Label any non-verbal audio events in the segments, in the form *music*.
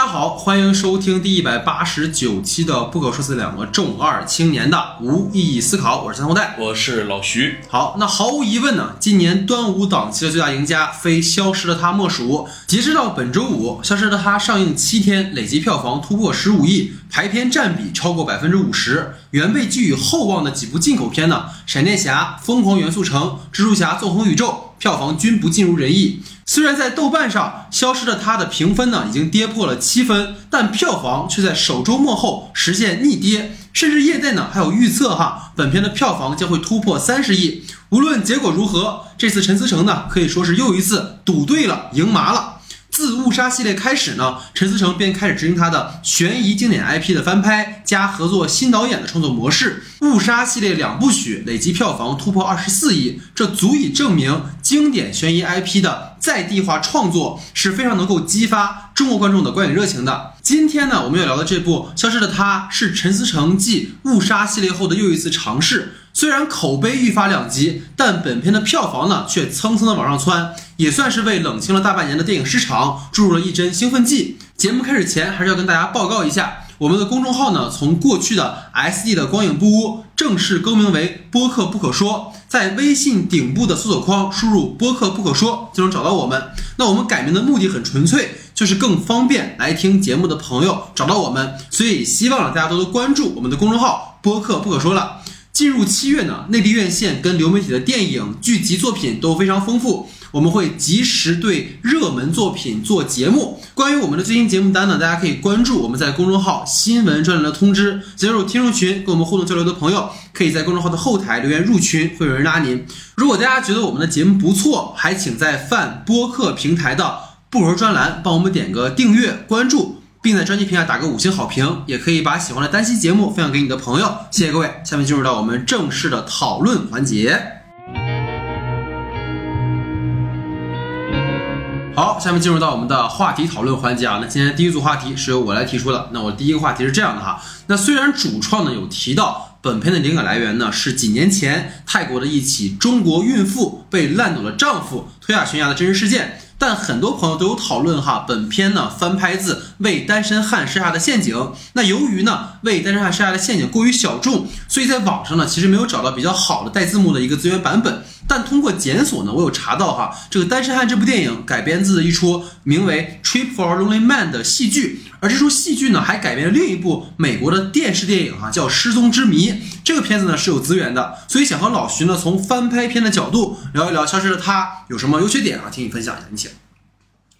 家好，欢迎收听第一百八十九期的不可说死两个重二青年的无意义思考，我是三后代，我是老徐。好，那毫无疑问呢，今年端午档期的最大赢家非《消失的他》莫属。截止到本周五，《消失的他》上映七天，累计票房突破十五亿，排片占比超过百分之五十。原被寄予厚望的几部进口片呢，《闪电侠》《疯狂元素城》《蜘蛛侠：纵横宇宙》票房均不尽如人意。虽然在豆瓣上，《消失的她》的评分呢已经跌破了七分，但票房却在首周末后实现逆跌，甚至业内呢还有预测哈，本片的票房将会突破三十亿。无论结果如何，这次陈思诚呢可以说是又一次赌对了，赢麻了。自误杀系列开始呢，陈思诚便开始执行他的悬疑经典 IP 的翻拍加合作新导演的创作模式。误杀系列两部曲累计票房突破二十四亿，这足以证明经典悬疑 IP 的在地化创作是非常能够激发中国观众的观影热情的。今天呢，我们要聊的这部《消失的她》是陈思诚继误杀系列后的又一次尝试。虽然口碑愈发两极，但本片的票房呢却蹭蹭的往上窜，也算是为冷清了大半年的电影市场注入了一针兴奋剂。节目开始前，还是要跟大家报告一下，我们的公众号呢从过去的 SD 的光影不污正式更名为播客不可说，在微信顶部的搜索框输入播客不可说就能找到我们。那我们改名的目的很纯粹，就是更方便来听节目的朋友找到我们，所以希望大家多多关注我们的公众号播客不可说了。进入七月呢，内地院线跟流媒体的电影剧集作品都非常丰富，我们会及时对热门作品做节目。关于我们的最新节目单呢，大家可以关注我们在公众号新闻专栏的通知，加入听众群跟我们互动交流的朋友，可以在公众号的后台留言入群，会有人拉您。如果大家觉得我们的节目不错，还请在泛播客平台的不如专栏帮我们点个订阅关注。并在专辑评下打个五星好评，也可以把喜欢的单期节目分享给你的朋友。谢谢各位，下面进入到我们正式的讨论环节。好，下面进入到我们的话题讨论环节啊。那今天第一组话题是由我来提出的。那我第一个话题是这样的哈。那虽然主创呢有提到本片的灵感来源呢是几年前泰国的一起中国孕妇被烂赌的丈夫推下悬崖的真实事件。但很多朋友都有讨论哈，本片呢翻拍自《为单身汉设下的陷阱》。那由于呢《为单身汉设下的陷阱》过于小众，所以在网上呢其实没有找到比较好的带字幕的一个资源版本。但通过检索呢，我有查到哈，这个《单身汉》这部电影改编自一出名为《Trip for Lonely Man》的戏剧，而这出戏剧呢还改编了另一部美国的电视电影哈，叫《失踪之谜》。这个片子呢是有资源的，所以想和老徐呢从翻拍片的角度聊一聊《消失的她》有什么优缺点啊？请你分享一下，你请。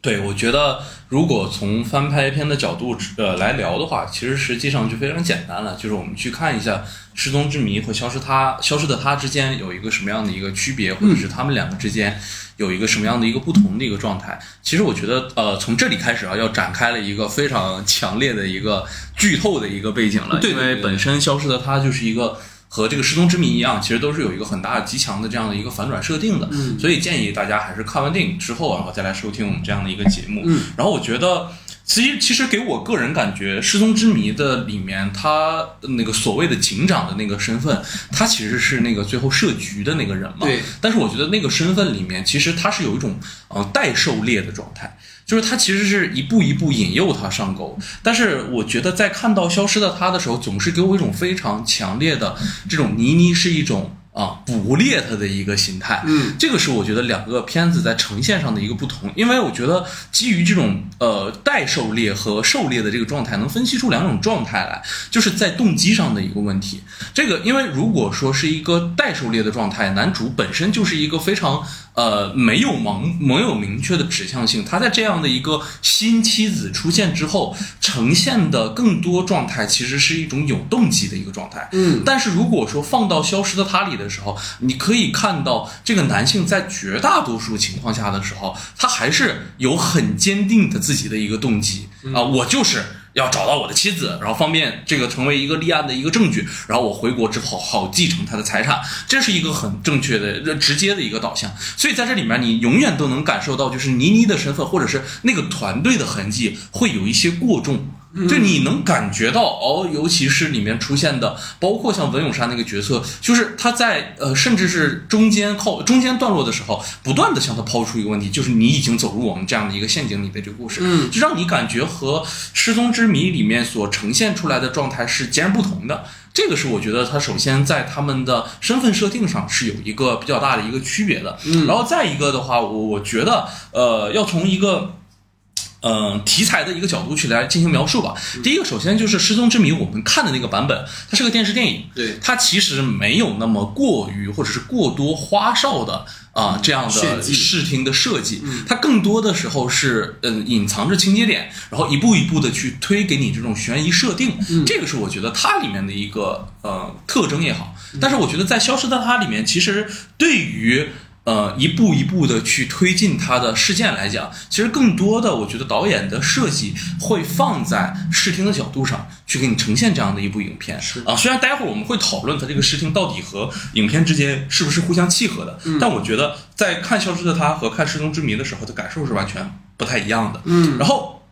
对，我觉得如果从翻拍片的角度呃来聊的话，其实实际上就非常简单了，就是我们去看一下《失踪之谜》和《消失他消失的他》之间有一个什么样的一个区别，或者是他们两个之间有一个什么样的一个不同的一个状态。其实我觉得呃从这里开始啊，要展开了一个非常强烈的一个剧透的一个背景了，因为本身《消失的他》就是一个。和这个失踪之谜一样，其实都是有一个很大极强的这样的一个反转设定的，所以建议大家还是看完电影之后，然后再来收听我们这样的一个节目。然后我觉得，其实其实给我个人感觉，失踪之谜的里面，他那个所谓的警长的那个身份，他其实是那个最后设局的那个人嘛。对。但是我觉得那个身份里面，其实他是有一种呃待狩猎的状态。就是他其实是一步一步引诱他上钩，但是我觉得在看到消失的他的时候，总是给我一种非常强烈的这种倪妮是一种。啊，捕猎他的一个心态，嗯，这个是我觉得两个片子在呈现上的一个不同，因为我觉得基于这种呃待狩猎和狩猎的这个状态，能分析出两种状态来，就是在动机上的一个问题。这个因为如果说是一个待狩猎的状态，男主本身就是一个非常呃没有盲没有明确的指向性，他在这样的一个新妻子出现之后，呈现的更多状态其实是一种有动机的一个状态，嗯，但是如果说放到消失的他里。的时候，你可以看到这个男性在绝大多数情况下的时候，他还是有很坚定的自己的一个动机。啊，我就是要找到我的妻子，然后方便这个成为一个立案的一个证据，然后我回国之后好继承他的财产，这是一个很正确的、直接的一个导向。所以在这里面，你永远都能感受到，就是倪妮的身份或者是那个团队的痕迹会有一些过重。就你能感觉到哦，尤其是里面出现的，包括像文咏珊那个角色，就是他在呃，甚至是中间靠中间段落的时候，不断的向他抛出一个问题，就是你已经走入我们这样的一个陷阱里的这个故事，嗯，就让你感觉和《失踪之谜》里面所呈现出来的状态是截然不同的。这个是我觉得他首先在他们的身份设定上是有一个比较大的一个区别的，嗯然后再一个的话，我我觉得呃，要从一个。嗯，题材的一个角度去来进行描述吧。第一个，首先就是《失踪之谜》，我们看的那个版本，它是个电视电影，对。它其实没有那么过于或者是过多花哨的啊、这样的视听的设计，它更多的时候是嗯隐藏着情节点，然后一步一步的去推给你这种悬疑设定，这个是我觉得它里面的一个呃特征也好。但是我觉得在《消失的她》里面，其实对于呃，一步一步的去推进它的事件来讲，其实更多的，我觉得导演的设计会放在视听的角度上去给你呈现这样的一部影片。是啊，虽然待会儿我们会讨论它这个视听到底和影片之间是不是互相契合的，嗯但我觉得在看《消失的她》和看《失踪之谜》的时候的感受是完全不太一样的。嗯然后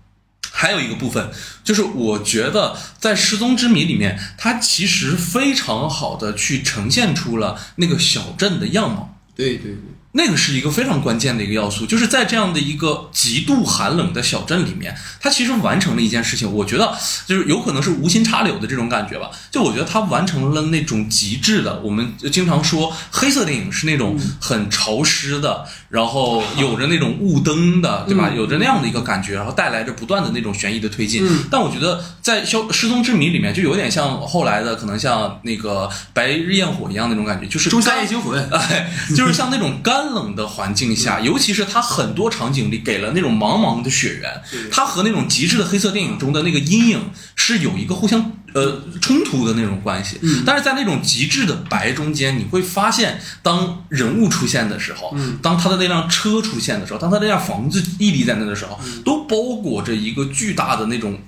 还有一个部分，就是我觉得在《失踪之谜》里面，它其实非常好的去呈现出了那个小镇的样貌。对对对，那个是一个非常关键的一个要素，就是在这样的一个极度寒冷的小镇里面，他其实完成了一件事情。我觉得就是有可能是无心插柳的这种感觉吧。就我觉得他完成了那种极致的，我们经常说黑色电影是那种很潮湿的，然后有着那种雾灯的，对吧？有着那样的一个感觉，然后带来着不断的那种悬疑的推进。嗯但我觉得在《消失踪之谜》里面，就有点像后来的，可能像那个《白日焰火》一样那种感觉，就是仲夏夜惊魂，*laughs* 哎，就是像那种干冷的环境下，尤其是它很多场景里给了那种茫茫的雪原，它和那种极致的黑色电影中的那个阴影是有一个互相呃冲突的那种关系。但是在那种极致的白中间，你会发现，当人物出现的时候，当他的那辆车出现的时候，当他那辆房子屹立在那的时候，都包裹着一个巨大的那种。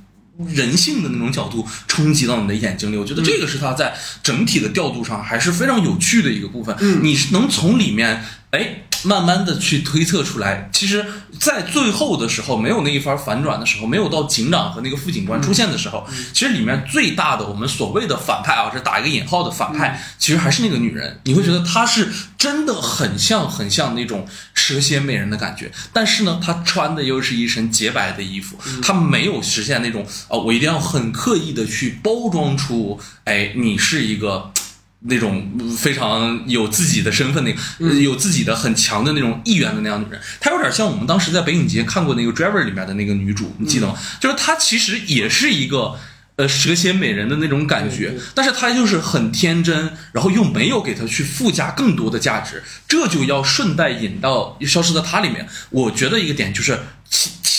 人性的那种角度冲击到你的眼睛里，我觉得这个是它在整体的调度上还是非常有趣的一个部分。嗯。你是能从里面哎慢慢的去推测出来，其实，在最后的时候没有那一番反转的时候，没有到警长和那个副警官出现的时候，其实里面最大的我们所谓的反派啊，是打一个引号的反派，其实还是那个女人。你会觉得她是真的很像很像那种蛇蝎美人的感觉，但是呢，她穿的又是一身洁白的衣服，她没有实现那种啊、我一定要很刻意的去包装出，哎，你是一个。那种非常有自己的身份那个，呃有自己的很强的那种意愿的那样的人，她有点像我们当时在北影节看过那个《Driver》里面的那个女主，你记得吗？就是她其实也是一个。呃，蛇蝎美人的那种感觉但是她就是很天真，然后又没有给她去附加更多的价值，这就要顺带引到《消失的她》里面。我觉得一个点就是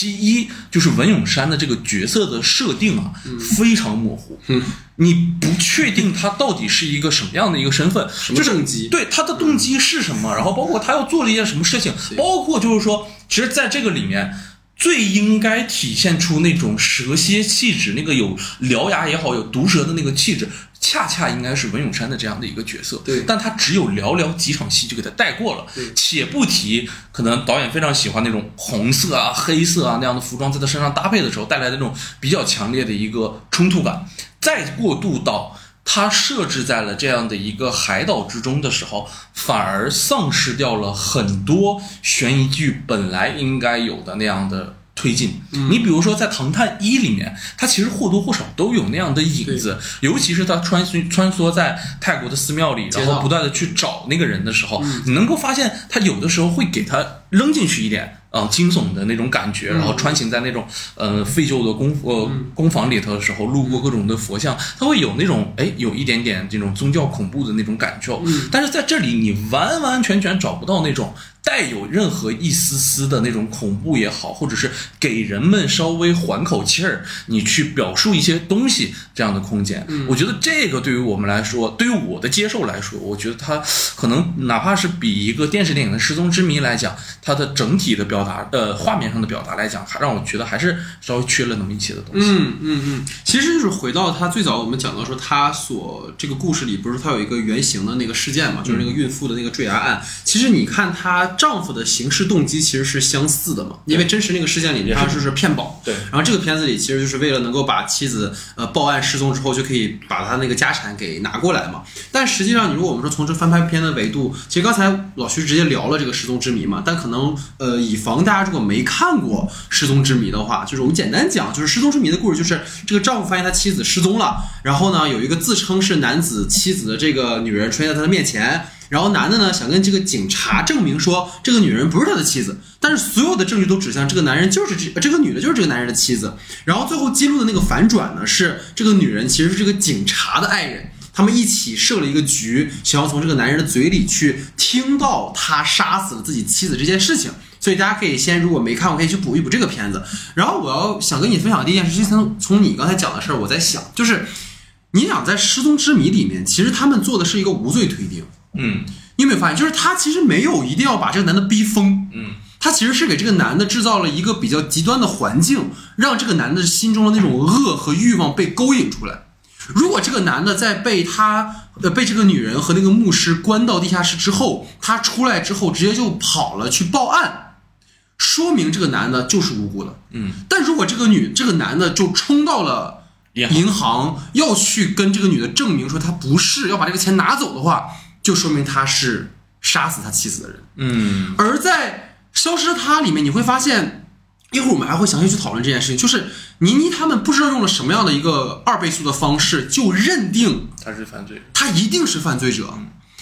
其其一就是文咏珊的这个角色的设定啊，非常模糊，嗯，你不确定他到底是一个什么样的一个身份，什么就是动机。对他的动机是什么，然后包括他要做了一件什么事情，包括就是说，其实在这个里面。最应该体现出那种蛇蝎气质，那个有獠牙也好，有毒蛇的那个气质，恰恰应该是文咏珊的这样的一个角色。对但他只有寥寥几场戏就给他带过了对，且不提可能导演非常喜欢那种红色啊、黑色啊那样的服装在他身上搭配的时候带来的那种比较强烈的一个冲突感，再过渡到。他设置在了这样的一个海岛之中的时候，反而丧失掉了很多悬疑剧本来应该有的那样的推进。你比如说在《唐探一》里面，它其实或多或少都有那样的影子，尤其是他穿梭穿梭在泰国的寺庙里，然后不断的去找那个人的时候，你能够发现他有的时候会给他扔进去一点。啊、惊悚的那种感觉，然后穿行在那种呃废旧的工呃工坊里头的时候，路过各种的佛像，它会有那种哎有一点点这种宗教恐怖的那种感受。但是在这里，你完完全全找不到那种带有任何一丝丝的那种恐怖也好，或者是给人们稍微缓口气儿，你去表述一些东西这样的空间。我觉得这个对于我们来说，对于我的接受来说，我觉得它可能哪怕是比一个电视电影的《失踪之谜》来讲，它的整体的表达，的，画面上的表达来讲，还让我觉得还是稍微缺了那么一些的东西。嗯嗯嗯，其实就是回到他最早我们讲到说他所这个故事里不是他有一个原型的那个事件嘛，就是那个孕妇的那个坠崖案。其实你看她丈夫的行事动机其实是相似的嘛，因为真实那个事件里面他就是骗保，对然后这个片子里其实就是为了能够把妻子呃报案失踪之后就可以把他那个家产给拿过来嘛。但实际上，你如果我们说从这翻拍片的维度，其实刚才老徐直接聊了这个失踪之谜嘛，但可能呃以防大家如果没看过失踪之谜的话，就是我们简单讲，就是失踪之谜的故事就是这个丈夫发现他妻子失踪了，然后呢有一个自称是男子妻子的这个女人出现在他的面前。然后男的呢想跟这个警察证明说这个女人不是他的妻子，但是所有的证据都指向这个男人就是这这个女的就是这个男人的妻子。然后最后揭露的那个反转呢是这个女人其实是这个警察的爱人，他们一起设了一个局，想要从这个男人的嘴里去听到他杀死了自己妻子这件事情。所以大家可以先如果没看我可以去补一补这个片子。然后我要想跟你分享的第一件事，就是从从你刚才讲的事儿，我在想就是。你想在失踪之谜里面，其实他们做的是一个无罪推定。嗯你有没有发现，就是他其实没有一定要把这个男的逼疯，嗯，他其实是给这个男的制造了一个比较极端的环境，让这个男的心中的那种恶和欲望被勾引出来。如果这个男的在被他呃被这个女人和那个牧师关到地下室之后，他出来之后直接就跑了去报案，说明这个男的就是无辜的。嗯，但如果这个女这个男的就冲到了银行要去跟这个女的证明说他不是要把这个钱拿走的话，就说明他是杀死他妻子的人。嗯而在《消失的她》里面，你会发现，一会儿我们还会详细去讨论这件事情，就是倪妮他们不知道用了什么样的一个二倍速的方式，就认定他是犯罪。他一定是犯罪者，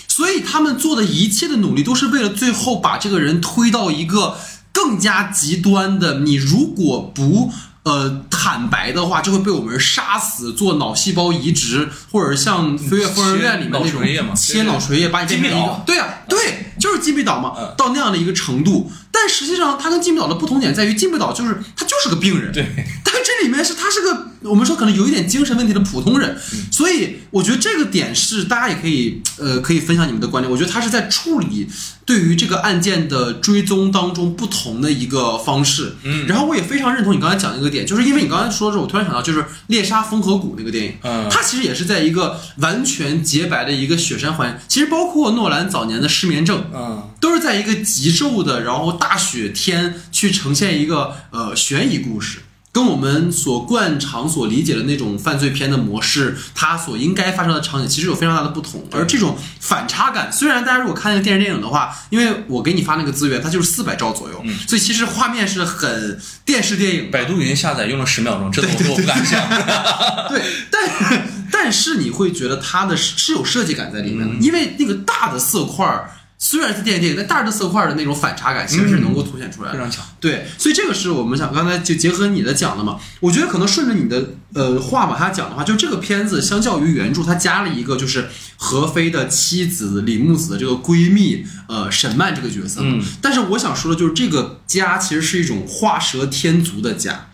所以他们做的一切的努力都是为了最后把这个人推到一个更加极端的，你如果不。呃，坦白的话，就会被我们杀死，做脑细胞移植，或者像《飞跃疯人院》里面那种切脑垂液把你变成一个，对啊，对，就是金币岛嘛嗯，到那样的一个程度。但实际上，它跟金币岛的不同点在于，金币岛就是他就是个病人，对，但这里面是他是个我们说可能有一点精神问题的普通人，所以我觉得这个点是大家也可以呃可以分享你们的观点。我觉得他是在处理对于这个案件的追踪当中不同的一个方式。嗯。然后我也非常认同你刚才讲的一个点，就是因为你刚才说的时候，我突然想到就是《猎杀风和谷》那个电影，嗯。它其实也是在一个完全洁白的一个雪山环。境，其实包括诺兰早年的失眠症，嗯。都是在一个极昼的，然后大雪天去呈现一个呃悬疑故事，跟我们所惯常所理解的那种犯罪片的模式，它所应该发生的场景其实有非常大的不同。而这种反差感，虽然大家如果看那个电视电影的话，因为我给你发那个资源，它就是四百兆左右，所以其实画面是很电视电影。百度云下载用了十秒钟，这个我我不敢想。*laughs* 对，但但是你会觉得它的是是有设计感在里面的，因为那个大的色块儿虽然是电影电影，但大的色块的那种反差感其实是能够凸显出来的。非常强。对，所以这个是我们想刚才就结合你的讲的嘛，我觉得可能顺着你的呃话往下讲的话，就这个片子相较于原著，它加了一个就是何非的妻子李木子的这个闺蜜呃沈曼这个角色。嗯但是我想说的就是这个家其实是一种画蛇添足的家。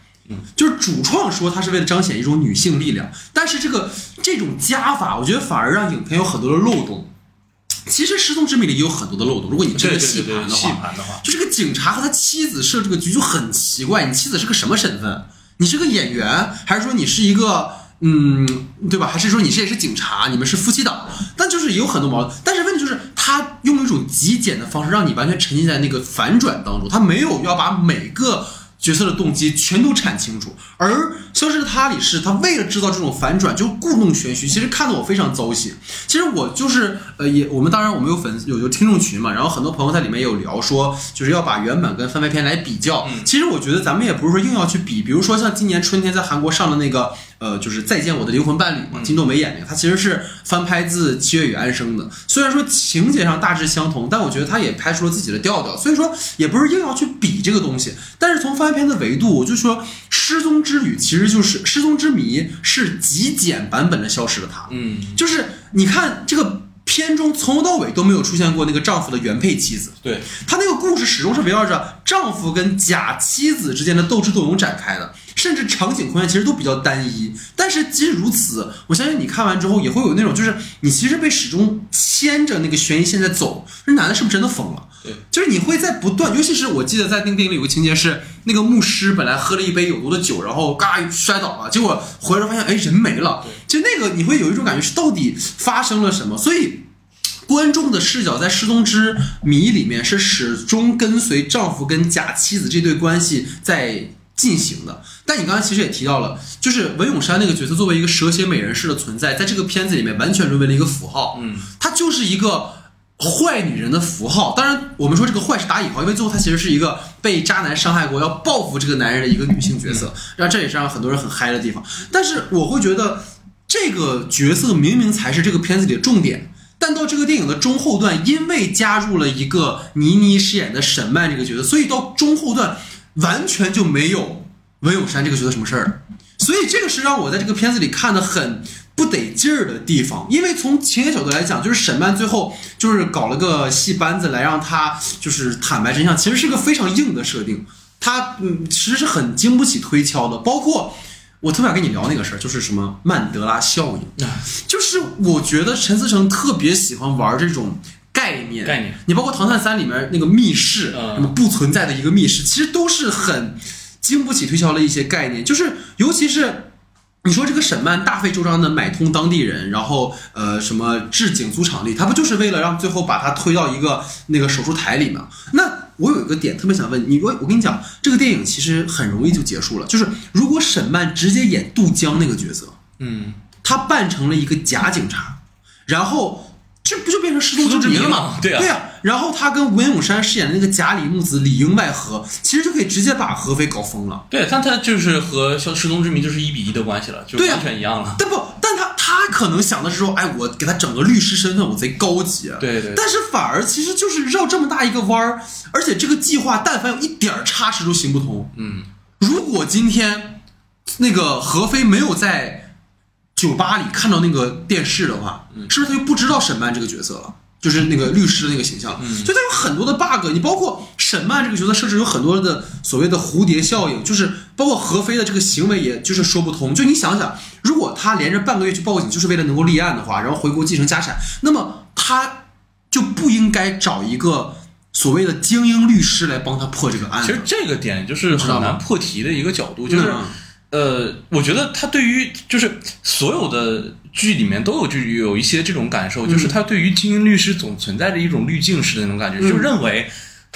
就是主创说他是为了彰显一种女性力量，但是这个这种加法，我觉得反而让影片有很多的漏洞。其实《失踪之谜》里也有很多的漏洞，如果你真的细细盘的话，盘的话，就这个警察和他妻子设这个局就很奇怪。你妻子是个什么身份？你是个演员，还是说你是一个嗯，对吧？还是说你是也是警察？你们是夫妻档？但就是也有很多矛盾。但是问题就是，他用一种极简的方式，让你完全沉浸在那个反转当中。他没有要把每个角色的动机全都阐清楚。而《消失的她》里是他为了制造这种反转，就故弄玄虚，其实看得我非常糟心。其实我就是呃，也我们当然我们有粉丝有有听众群嘛，然后很多朋友在里面也有聊说，就是要把原版跟翻拍片来比较。其实我觉得咱们也不是说硬要去比，比如说像今年春天在韩国上的那个呃，就是《再见我的灵魂伴侣》嘛，金斗美演那个，它其实是翻拍自《七月与安生》的。虽然说情节上大致相同，但我觉得它也拍出了自己的调调。所以说也不是硬要去比这个东西，但是从翻拍片的维度，我就说《失踪之旅》其实就是《失踪之谜》是极简版本的《消失的她》。嗯，就是你看这个片中从头到尾都没有出现过那个丈夫的原配妻子，对，他那个故事始终是围绕着丈夫跟假妻子之间的斗智斗勇展开的，甚至场景空间其实都比较单一。但是即使如此，我相信你看完之后也会有那种，就是你其实被始终牵着那个悬疑线在走，这男的是不是真的疯了？对，就是你会在不断，尤其是我记得在那个电影里有个情节是，那个牧师本来喝了一杯有毒的酒，然后嘎摔倒了，结果回来发现哎人没了，就那个你会有一种感觉是到底发生了什么，所以。观众的视角在《失踪之谜》里面是始终跟随丈夫跟假妻子这对关系在进行的。但你刚才其实也提到了，就是文咏珊那个角色作为一个蛇蝎美人式的存在，在这个片子里面完全沦为了一个符号。嗯，她就是一个坏女人的符号。当然，我们说这个坏是打引号，因为最后她其实是一个被渣男伤害过，要报复这个男人的一个女性角色。让这也是让很多人很嗨的地方。但是我会觉得这个角色明明才是这个片子里的重点。但到这个电影的中后段，因为加入了一个倪妮饰演的沈曼这个角色，所以到中后段完全就没有文咏珊这个角色什么事儿。所以这个是让我在这个片子里看的很不得劲儿的地方。因为从情节角度来讲，就是沈曼最后就是搞了个戏班子来让他就是坦白真相，其实是个非常硬的设定。他嗯，其实是很经不起推敲的。包括我特别想跟你聊那个事儿，就是什么曼德拉效应。就是我觉得陈思诚特别喜欢玩这种概念，概念。你包括《唐探三》里面那个密室，嗯什么不存在的一个密室，其实都是很经不起推敲的一些概念。就是尤其是你说这个沈曼大费周章的买通当地人，然后呃什么置景租场地，他不就是为了让最后把他推到一个那个手术台里吗？那我有一个点特别想问你，我我跟你讲，这个电影其实很容易就结束了，就是如果沈曼直接演杜江那个角色。嗯，他扮成了一个假警察，然后这不就变成失踪之谜了吗？对啊对啊。然后他跟文咏珊饰演的那个假李木子里应外合，其实就可以直接把合肥搞疯了。对，但他就是和《消失踪之谜》就是一比一的关系了，就完全一样了。但不，但他他可能想的是说，哎，我给他整个律师身份，我贼高级。啊对对但是反而其实就是绕这么大一个弯儿，而且这个计划但凡有一点差池都行不通。嗯，如果今天那个何飞没有在酒吧里看到那个电视的话，嗯是不是他就不知道沈曼这个角色了？就是那个律师那个形象，嗯所以他有很多的 bug。你包括沈曼这个角色设置有很多的所谓的蝴蝶效应，就是包括何飞的这个行为，也就是说不通。就你想想，如果他连着半个月去报警，就是为了能够立案的话，然后回国继承家产，那么他就不应该找一个所谓的精英律师来帮他破这个案。其实这个点就是很难破题的一个角度，就是嗯呃，我觉得他对于就是所有的剧里面都有就有一些这种感受，就是他对于精英律师总存在着一种滤镜式的那种感觉，嗯就认为。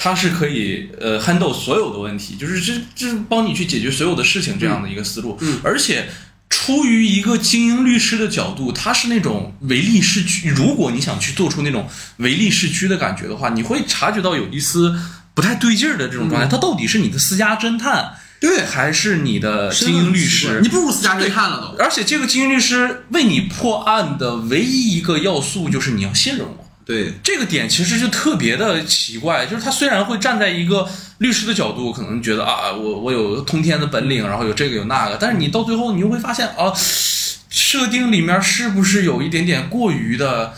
他是可以呃 handle 所有的问题，就是这这帮你去解决所有的事情这样的一个思路，嗯而且出于一个精英律师的角度，他是那种唯利是趋。如果你想去做出那种唯利是趋的感觉的话，你会察觉到有一丝不太对劲儿的这种状态。他到底是你的私家侦探，对还是你的精英律师？你不如私家侦探了都。而且这个精英律师为你破案的唯一一个要素就是你要信任我。对，这个点其实就特别的奇怪，就是他虽然会站在一个律师的角度，可能觉得啊，我我有通天的本领，然后有这个有那个，但是你到最后你又会发现啊，设定里面是不是有一点点过于的。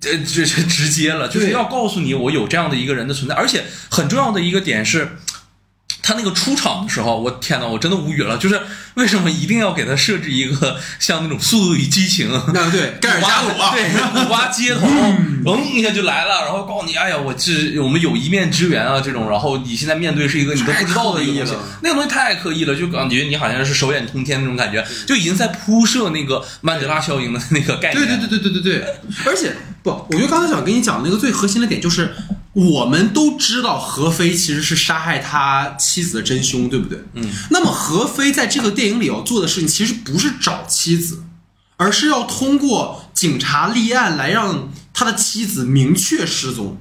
呃，这这直接了，就是要告诉你我有这样的一个人的存在，而且很重要的一个点是，他那个出场的时候，我天呐，我真的无语了，就是为什么一定要给他设置一个像那种《速度与激情》那对盖尔加朵啊，对，*laughs* 古巴街头，嘣一下就来了，然后告诉你，哎呀，我这我们有一面之缘啊，这种，然后你现在面对是一个你都不知道的一个东西。那个东西太刻意了，就感觉你好像是手眼通天那种感觉，就已经在铺设那个曼德拉效应的那个概念。对对对对对对对，而且不，我觉得刚才想跟你讲的那个最核心的点就是，我们都知道何非其实是杀害他妻子的真凶，对不对？嗯。那么何非在这个电影里要做的事情，其实不是找妻子，而是要通过警察立案来让他的妻子明确失踪，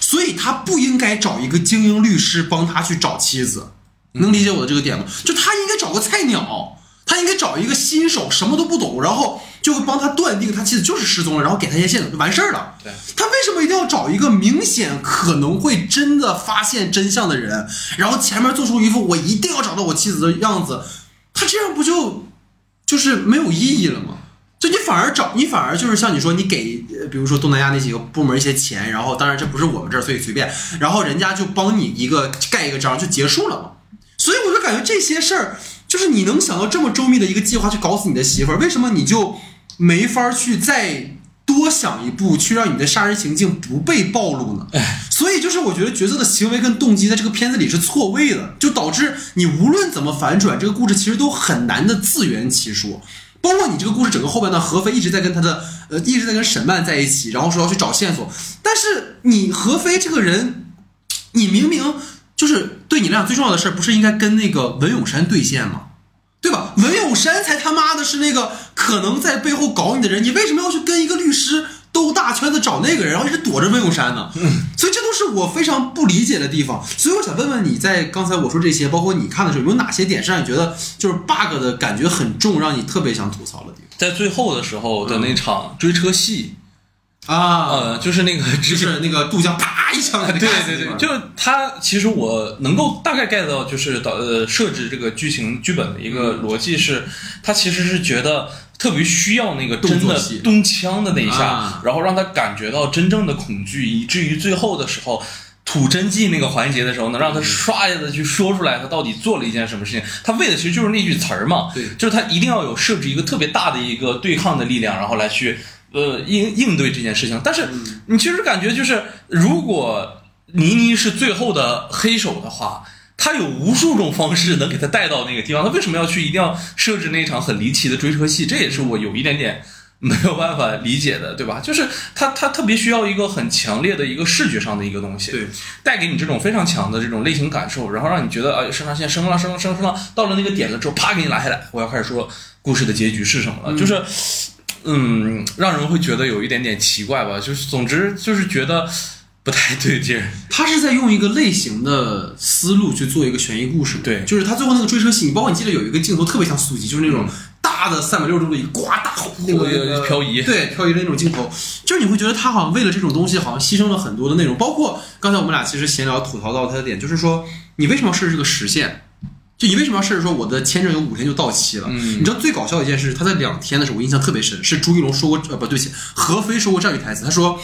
所以他不应该找一个精英律师帮他去找妻子。能理解我的这个点吗？就他应该找个菜鸟，他应该找一个新手，什么都不懂，然后就会帮他断定他妻子就是失踪了，然后给他一些线索就完事儿了。对，他为什么一定要找一个明显可能会真的发现真相的人，然后前面做出一副我一定要找到我妻子的样子？他这样不就就是没有意义了吗？就你反而找你反而就是像你说，你给呃比如说东南亚那几个部门一些钱，然后当然这不是我们这儿，所以随便，然后人家就帮你一个盖一个章就结束了嘛。所以我就感觉这些事儿，就是你能想到这么周密的一个计划去搞死你的媳妇儿，为什么你就没法去再多想一步，去让你的杀人行径不被暴露呢？所以就是我觉得角色的行为跟动机在这个片子里是错位的，就导致你无论怎么反转，这个故事其实都很难的自圆其说。包括你这个故事整个后半段，何飞一直在跟他的呃一直在跟沈曼在一起，然后说要去找线索，但是你何飞这个人，你明明就是对你俩最重要的事儿，不是应该跟那个文咏珊对线吗？对吧？文咏珊才他妈的是那个可能在背后搞你的人，你为什么要去跟一个律师兜大圈子找那个人，然后一直躲着文咏珊呢？所以这都是我非常不理解的地方。所以我想问问你在刚才我说这些，包括你看的时候，有哪些点是让你觉得就是 bug 的感觉很重，让你特别想吐槽的地方在最后的时候的那场追车戏，方啊？呃，就是那个就是那个杜江啪一枪给他对对对，就是他其实我能够大概 get 到，就是导呃设置这个剧情剧本的一个逻辑是，他其实是觉得特别需要那个真的动枪的那一下，啊然后让他感觉到真正的恐惧，以至于最后的时候。吐真迹那个环节的时候，能让他唰一下子去说出来，他到底做了一件什么事情。他为的其实就是那句词儿嘛，对就是他一定要有设置一个特别大的一个对抗的力量，然后来去呃应应对这件事情。但是你其实感觉就是，如果倪妮是最后的黑手的话，他有无数种方式能给他带到那个地方。他为什么要去一定要设置那场很离奇的追车戏？这也是我有一点点没有办法理解的，对吧？*laughs* 就是他他特别需要一个很强烈的一个视觉上的一个东西，对，带给你这种非常强的这种类型感受，然后让你觉得啊，肾上腺升了升了升了升了，到了那个点了之后，啪给你拉下来，我要开始说故事的结局是什么了，就是。嗯，让人会觉得有一点点奇怪吧，就是总之就是觉得不太对劲儿。他是在用一个类型的思路去做一个悬疑故事，对。就是他最后那个追车戏，你包括你记得有一个镜头特别像速激，就是那种嗯。大的三百六十度的一呱大那个漂移。对漂移的那种镜头，就是你会觉得他好像为了这种东西，好像牺牲了很多的内容，包括刚才我们俩其实闲聊吐槽到他的点，就是说你为什么要设置这个时限？就你为什么要设置说我的签证有五天就到期了？嗯你知道最搞笑的一件事，他在两天的时候，我印象特别深，是朱一龙说过，呃，不对不起，何飞说过这样一句台词，他说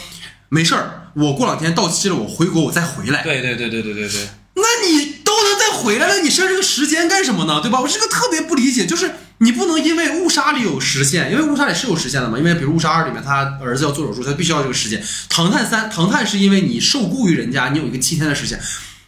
没事儿，我过两天到期了，我回国我再回来。对对对对对对对，那你都能再回来了，你设这个时间干什么呢？对吧？我这个特别不理解，就是你不能因为误杀里有时限，因为误杀里是有时限的嘛。因为比如误杀二里面他儿子要做手术，他必须要这个时间。唐探三，唐探是因为你受雇于人家，你有一个七天的时间。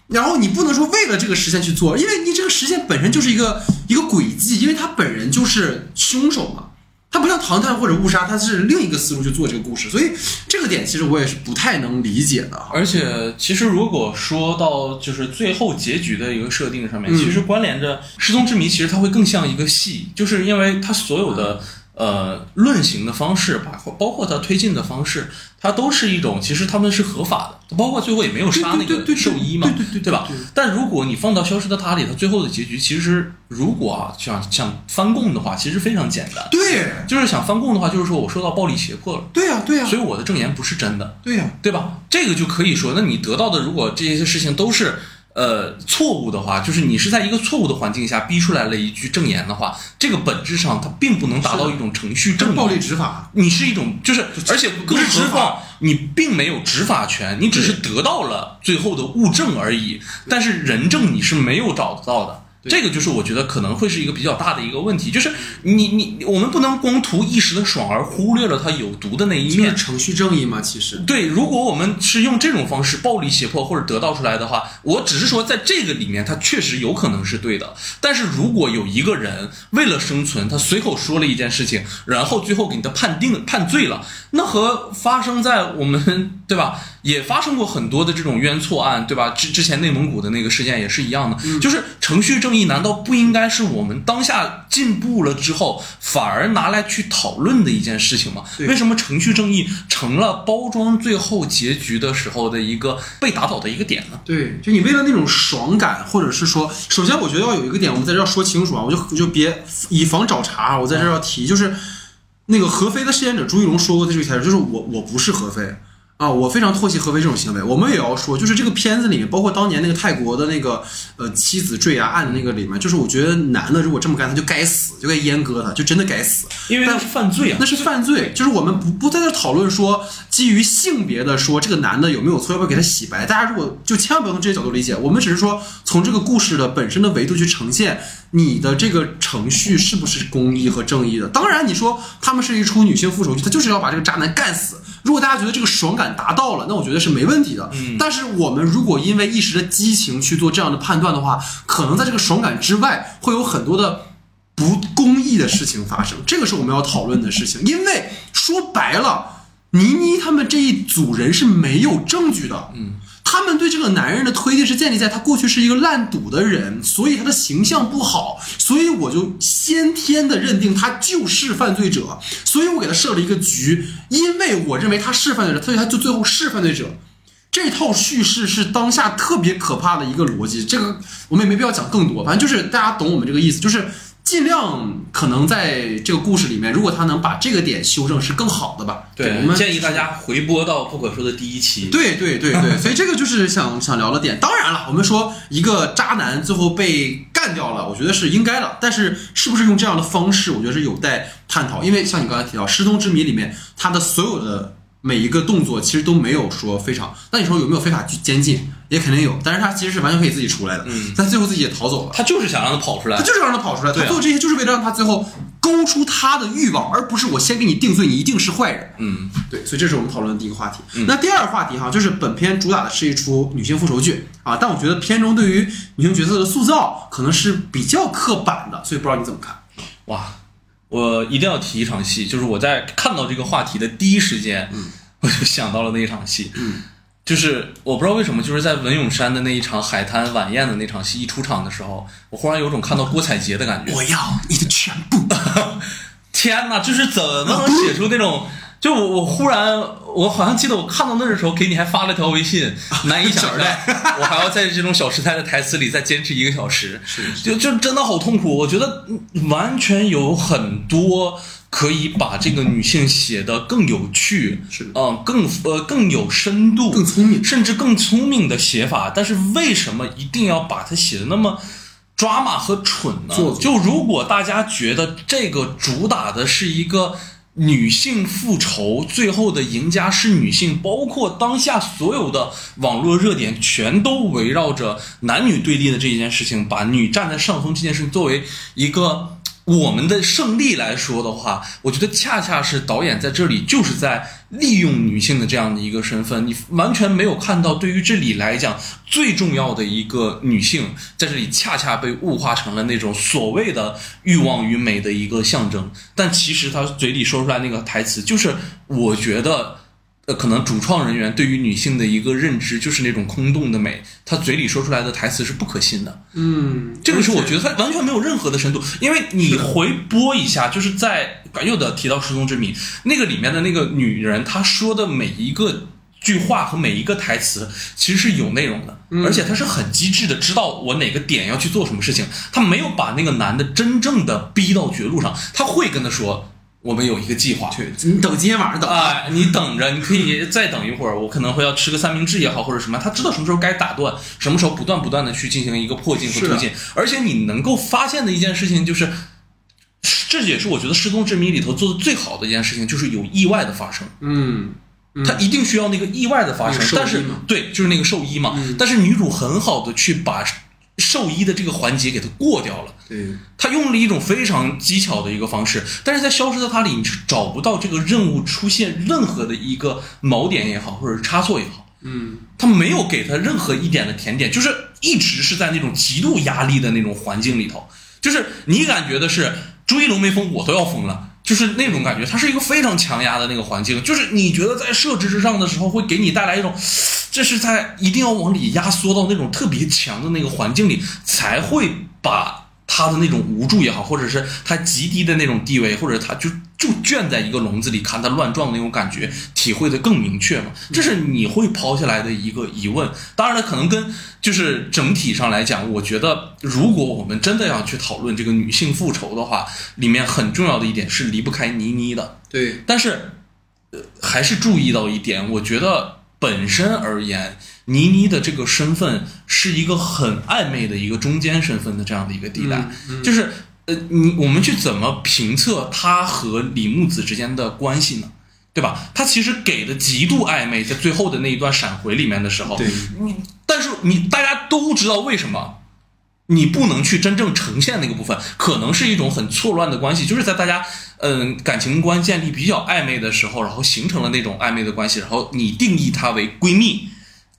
然后你不能说为了这个实现去做，因为你这个实现本身就是一个一个轨迹，因为他本人就是凶手嘛，他不像唐探或者误杀，他是另一个思路去做这个故事，所以这个点其实我也是不太能理解的。而且其实如果说到就是最后结局的一个设定上面，嗯其实关联着《失踪之谜》，其实它会更像一个戏，就是因为它所有的。呃，论刑的方式，包括包括他推进的方式，它都是一种，其实他们是合法的，包括最后也没有杀那个兽医嘛，对对对对吧？但如果你放到《消失的她》里，它最后的结局，其实如果啊，想想翻供的话，其实非常简单，对，就是想翻供的话，就是说我受到暴力胁迫了，对呀、对呀、所以我的证言不是真的，对呀、对吧？这个就可以说，那你得到的如果这些事情都是呃错误的话，就是你是在一个错误的环境下逼出来了一句证言的话，这个本质上它并不能达到一种程序正义。暴力执法，你是一种，就是而且更何况你并没有执法权，你只是得到了最后的物证而已，但是人证你是没有找得到的。对这个就是我觉得可能会是一个比较大的一个问题，就是你你我们不能光图一时的爽而忽略了它有毒的那一面就是。程序正义嘛，其实。对，如果我们是用这种方式暴力胁迫或者得到出来的话，我只是说在这个里面，它确实有可能是对的。但是如果有一个人为了生存，他随口说了一件事情，然后最后给他判定判罪了，那和发生在我们 *laughs* 对吧，也发生过很多的这种冤错案，对吧？之之前内蒙古的那个事件也是一样的，就是程序正义难道不应该是我们当下进步了之后，反而拿来去讨论的一件事情吗？为什么程序正义成了包装最后结局的时候的一个被打倒的一个点呢？对，就你为了那种爽感，或者是说，首先我觉得要有一个点，我们在这儿要说清楚啊，我就我就别以防找茬啊，我在这儿要提，就是那个合肥的饰演者朱一龙说过的这句台词，就是我我不是合肥啊，我非常唾弃合肥这种行为。我们也要说，就是这个片子里面，包括当年那个泰国的那个呃妻子坠崖案的那个里面，就是我觉得男的如果这么干，他就该死，就该阉割他，就真的该死。因为那是犯罪啊那。是犯罪，就是我们不不在这讨论说基于性别的说这个男的有没有错，要不要给他洗白。大家如果就千万不要从这些角度理解，我们只是说从这个故事的本身的维度去呈现你的这个程序是不是公义和正义的。当然，你说他们是一出女性复仇剧，他就是要把这个渣男干死。如果大家觉得这个爽感达到了，那我觉得是没问题的。嗯，但是我们如果因为一时的激情去做这样的判断的话，可能在这个爽感之外会有很多的。不公义的事情发生，这个是我们要讨论的事情。因为说白了，倪妮他们这一组人是没有证据的，嗯，他们对这个男人的推定是建立在他过去是一个烂赌的人，所以他的形象不好，所以我就先天的认定他就是犯罪者，所以我给他设了一个局，因为我认为他是犯罪者，所以他就最后是犯罪者。这套叙事是当下特别可怕的一个逻辑，这个我们也没必要讲更多，反正就是大家懂我们这个意思，就是尽量可能在这个故事里面，如果他能把这个点修正是更好的吧。对我，们建议大家回播到不可说的第一期。对对对对，*laughs* 所以这个就是想想聊的点。当然了，我们说一个渣男最后被干掉了，我觉得是应该的，但是是不是用这样的方式，我觉得是有待探讨。因为像你刚才提到《失踪之谜》里面，他的所有的每一个动作其实都没有说非常。那你说有没有非法去监禁？也肯定有，但是他其实是完全可以自己出来的。嗯，但最后自己也逃走了。他就是想让他跑出来他。就是让他跑出来，他做这些就是为了让他最后勾出他的欲望，而不是我先给你定罪，你一定是坏人。嗯，对，所以这是我们讨论的第一个话题。那第二个话题哈，就是本片主打的是一出女性复仇剧啊，但我觉得片中对于女性角色的塑造可能是比较刻板的，所以不知道你怎么看。哇，我一定要提一场戏，就是我在看到这个话题的第一时间，嗯 *laughs* 我就想到了那一场戏。嗯，就是我不知道为什么，就是在文咏珊的那一场海滩晚宴的那场戏一出场的时候，我忽然有种看到郭采洁的感觉。我要你的全部。*laughs* 天哪，就是怎么能写出那种？就我我忽然我好像记得我看到那的时候，给你还发了条微信，*laughs* 难以想象，*laughs* 我还要在这种小时代的台词里再坚持一个小时，就就真的好痛苦。我觉得完全有很多可以把这个女性写得更有趣，嗯，更呃更有深度，更聪明甚至更聪明的写法。但是为什么一定要把它写的那么？抓马和蠢呢就如果大家觉得这个主打的是一个女性复仇，最后的赢家是女性，包括当下所有的网络热点全都围绕着男女对立的这一件事情，把女站在上风这件事情作为一个。我们的胜利来说的话，我觉得恰恰是导演在这里就是在利用女性的这样的一个身份，你完全没有看到对于这里来讲最重要的一个女性，在这里恰恰被物化成了那种所谓的欲望与美的一个象征，但其实他嘴里说出来那个台词，就是我觉得。呃，可能主创人员对于女性的一个认知就是那种空洞的美，她嘴里说出来的台词是不可信的。嗯，这个是我觉得它完全没有任何的深度，因为你回播一下，就是在又得提到失踪之谜那个里面的那个女人，她说的每一个句话和每一个台词，其实是有内容的，而且她是很机智的，知道我哪个点要去做什么事情，她没有把那个男的真正的逼到绝路上，她会跟他说。我们有一个计划，对，你等今天晚上等。啊、你等着，你可以再等一会儿，我可能会要吃个三明治也好，或者什么，他知道什么时候该打断，什么时候不断不断的去进行一个破镜和推进，而且你能够发现的一件事情就是，这也是我觉得《失踪之谜》里头做的最好的一件事情，就是有意外的发生。嗯，他一定需要那个意外的发生但是对，就是那个兽医嘛。嗯但是女主很好的去把兽医的这个环节给它过掉了。对，他用了一种非常技巧的一个方式，但是在《消失的他》里，你是找不到这个任务出现任何的一个锚点也好，或者是差错也好，嗯，他没有给他任何一点的甜点，就是一直是在那种极度压力的那种环境里头，就是你感觉的是朱一龙没疯，我都要疯了。就是那种感觉，它是一个非常强压的那个环境，就是你觉得在设置之上的时候，会给你带来一种，这是在一定要往里压缩到那种特别强的那个环境里，才会把他的那种无助也好，或者是他极低的那种地位，或者他就就圈在一个笼子里看它乱撞的那种感觉，体会的更明确嘛。这是你会抛下来的一个疑问。当然了，可能跟就是整体上来讲，我觉得如果我们真的要去讨论这个女性复仇的话，里面很重要的一点是离不开倪妮的。对，但是，呃，还是注意到一点，我觉得本身而言，倪妮的这个身份是一个很暧昧的一个中间身份的这样的一个地带，就是呃，你我们去怎么评测他和李木子之间的关系呢？对吧？他其实给的极度暧昧，在最后的那一段闪回里面的时候，对你但是你大家都知道为什么你不能去真正呈现那个部分，可能是一种很错乱的关系，就是在大家嗯感情观建立比较暧昧的时候，然后形成了那种暧昧的关系，然后你定义她为闺蜜，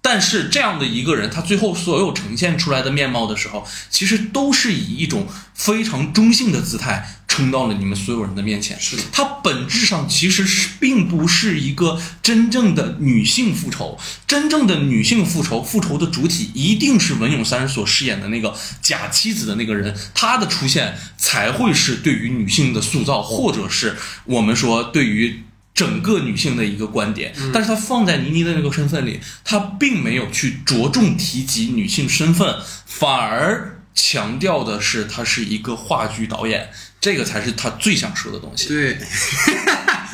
但是这样的一个人，他最后所有呈现出来的面貌的时候，其实都是以一种非常中性的姿态撑到了你们所有人的面前。是的它本质上其实是并不是一个真正的女性复仇，真正的女性复仇，复仇的主体一定是文咏珊所饰演的那个假妻子的那个人，她的出现才会是对于女性的塑造，或者是我们说对于。整个女性的一个观点，但是她放在倪妮的那个身份里，她并没有去着重提及女性身份，反而强调的是她是一个话剧导演，这个才是她最想说的东西。对，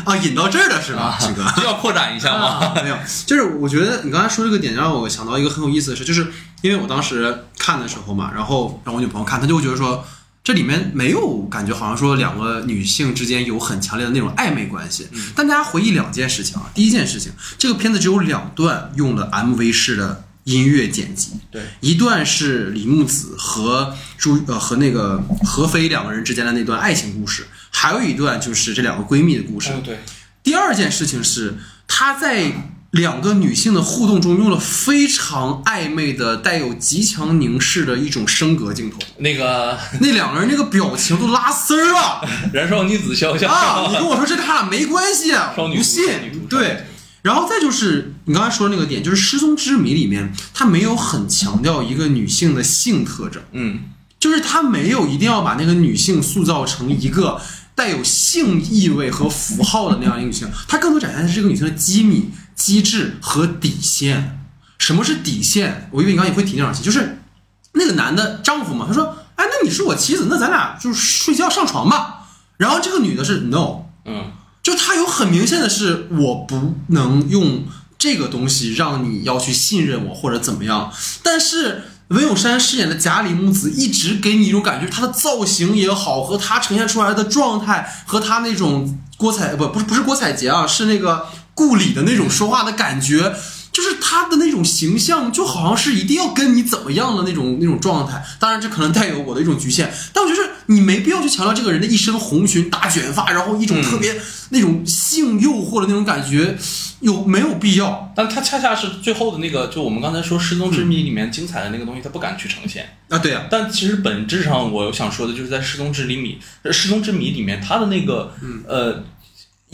啊，*laughs* 引到这儿了是吧，要扩展一下吗？啊，没有，就是我觉得你刚才说这个点让我想到一个很有意思的事，就是因为我当时看的时候嘛，然后让我女朋友看，她就会觉得说这里面没有感觉好像说两个女性之间有很强烈的那种暧昧关系。但大家回忆两件事情啊，第一件事情，这个片子只有两段用了 MV 式的音乐剪辑，对，一段是李木子和朱呃和那个何非两个人之间的那段爱情故事，还有一段就是这两个闺蜜的故事。嗯，对，第二件事情是，她在两个女性的互动中用了非常暧昧的、带有极强凝视的一种升格镜头，那个 *laughs* 那两个人那个表情都拉丝儿了 *laughs* 燃烧女子肖像啊！你跟我说这他俩没关系，我不信。对，然后再就是你刚才说的那个点，就是《失踪之谜》里面，他没有很强调一个女性的性特征。嗯，就是他没有一定要把那个女性塑造成一个带有性意味和符号的那样一个女性，她更多展现的是这个女性的机敏、机制和底线。什么是底线？我以为你刚刚也会提那场戏，就是那个男的丈夫嘛，他说：“哎，那你是我妻子，那咱俩就是睡觉上床吧。”然后这个女的是 no，嗯，就他有很明显的是，我不能用这个东西让你要去信任我或者怎么样。但是文咏珊饰演的贾里木子一直给你一种感觉，她的造型也好，和她呈现出来的状态，和她那种郭采不不是不是郭采洁啊，是那个顾里的那种说话的感觉。就是他的那种形象，就好像是一定要跟你怎么样的那种那种状态。当然，这可能带有我的一种局限，但我觉得你没必要去强调这个人的一身红裙、大卷发，然后一种特别那种性诱惑的那种感觉，有没有必要但他恰恰是最后的那个，就我们刚才说《失踪之谜》里面精彩的那个东西，他不敢去呈现。啊？对啊、但其实本质上，我想说的就是在《失踪之谜》《失踪之谜》里面，他的那个呃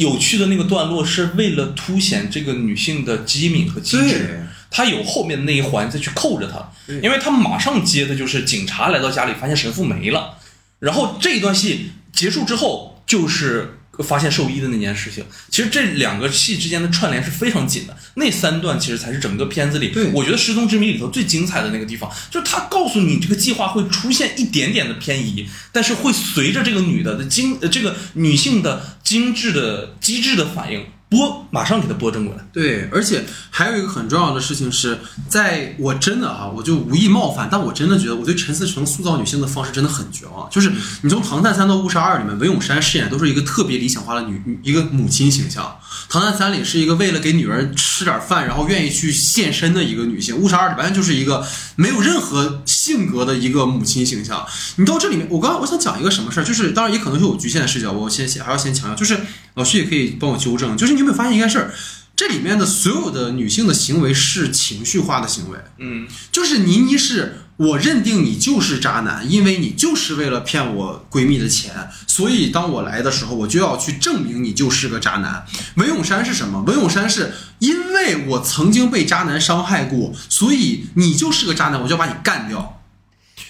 有趣的那个段落，是为了凸显这个女性的机敏和机智。她有后面的那一环再去扣着她，因为她马上接的就是警察来到家里发现神父没了，然后这一段戏结束之后就是发现兽医的那件事情。其实这两个戏之间的串联是非常紧的，那三段其实才是整个片子里对我觉得《失踪之谜》里头最精彩的那个地方，就是他告诉你这个计划会出现一点点的偏移，但是会随着这个女的的精呃这个女性的精致的机智的反应拨马上给它拨正过来。对，而且还有一个很重要的事情是，在我真的啊，我就无意冒犯，但我真的觉得我对陈思诚塑造女性的方式真的很绝望。就是你从《唐探三》到《误杀二》里面，文咏珊饰演都是一个特别理想化的女一个母亲形象，《唐探三》里是一个为了给女儿吃点饭，然后愿意去献身的一个女性，《误杀二》里完全就是一个没有任何性格的一个母亲形象。你到这里面，我刚刚我想讲一个什么事儿，就是当然也可能是我局限的视角，我先还要先强调，就是老徐也可以帮我纠正，就是你有没有发现一件事儿？这里面的所有的女性的行为是情绪化的行为，嗯，就是倪妮是我认定你就是渣男，因为你就是为了骗我闺蜜的钱，所以当我来的时候，我就要去证明你就是个渣男。文咏珊是什么？文咏珊是因为我曾经被渣男伤害过，所以你就是个渣男，我就要把你干掉。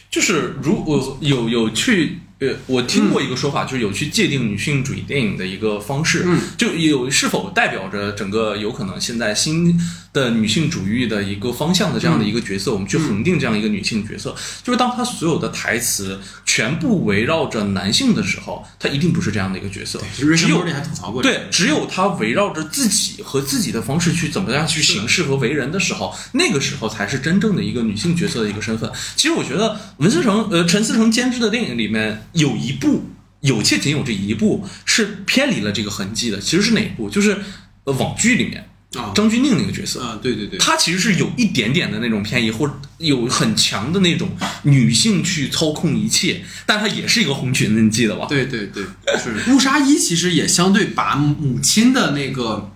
就是如果有有去呃，我听过一个说法，就是有去界定女性主义电影的一个方式，嗯，就有是否代表着整个有可能现在新的女性主义的一个方向的这样的一个角色，我们去恒定这样一个女性角色，就是当她所有的台词全部围绕着男性的时候，她一定不是这样的一个角色，只有里还吐槽过，对，只有她围绕着自己和自己的方式去怎么样去行事和为人的时候，那个时候才是真正的一个女性角色的一个身份。其实我觉得文思成呃陈思成监制的电影里面有一部，有且仅有这一部是偏离了这个痕迹的。其实是哪一部？就是呃网剧里面啊张钧甯那个角色。啊，对对对，她其实是有一点点的那种偏移，或有很强的那种女性去操控一切，但她也是一个红裙子，你记得吧？对对对，是误杀一其实也相对把母亲的那个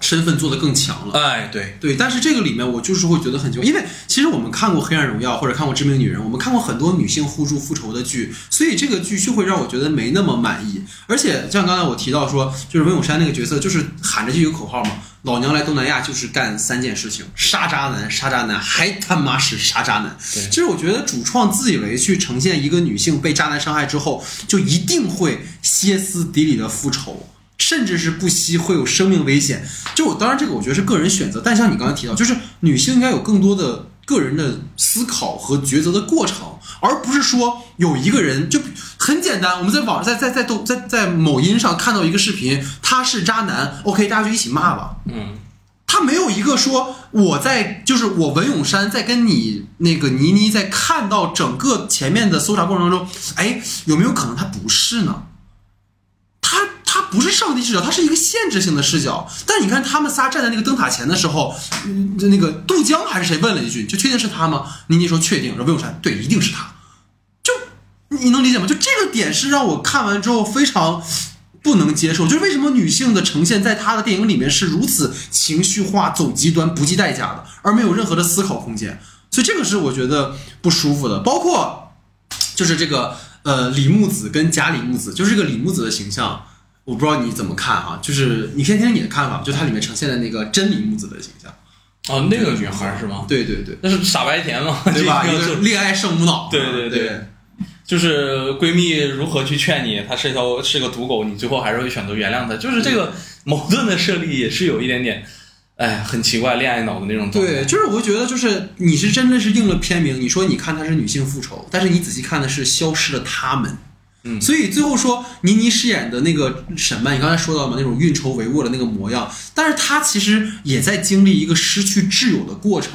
身份做得更强了。哎，对，对，但是这个里面我就是会觉得很奇怪，因为其实我们看过《黑暗荣耀》或者看过《致命女人》，我们看过很多女性互助复仇的剧，所以这个剧就会让我觉得没那么满意。而且像刚才我提到说，就是文咏珊那个角色，就是喊着就一个口号嘛，老娘来东南亚就是干三件事情：杀渣男、杀渣男，还他妈是杀渣男。对其实我觉得主创自以为去呈现一个女性被渣男伤害之后，就一定会歇斯底里的复仇。甚至是不惜会有生命危险。就我当然这个我觉得是个人选择，但像你刚才提到，就是女性应该有更多的个人的思考和抉择的过程，而不是说有一个人就很简单。我们在网上在在在抖在在某音上看到一个视频，他是渣男，OK，大家就一起骂吧。嗯，他没有一个说我在就是我文咏珊在跟你那个倪妮在看到整个前面的搜查过程当中，哎，有没有可能他不是呢？不是上帝视角，它是一个限制性的视角。但你看他们仨站在那个灯塔前的时候，嗯那个杜江还是谁问了一句：“就确定是他吗？”倪妮说：“确定。”然后文咏珊对，一定是他。就你能理解吗？就这个点是让我看完之后非常不能接受，就是为什么女性的呈现在他的电影里面是如此情绪化、走极端、不计代价的，而没有任何的思考空间。所以这个是我觉得不舒服的。包括就是这个呃李木子跟假李木子，就是这个李木子的形象，我不知道你怎么看哈、就是你先听听你的看法，就它里面呈现的那个真理木子的形象。哦，那个女孩是吗？对对对，那是傻白甜嘛，对吧？*laughs* 恋爱圣母脑。对对对对就是闺蜜如何去劝你，她是一条是个毒狗，你最后还是会选择原谅她，就是这个矛盾的设立也是有一点点，哎，很奇怪，恋爱脑的那种。对，就是我会觉得，就是你是真的是应了片名，你说你看她是女性复仇，但是你仔细看的是消失了她们。嗯所以最后说倪妮饰演的那个沈曼，你刚才说到嘛，那种运筹帷幄的那个模样，但是她其实也在经历一个失去挚友的过程。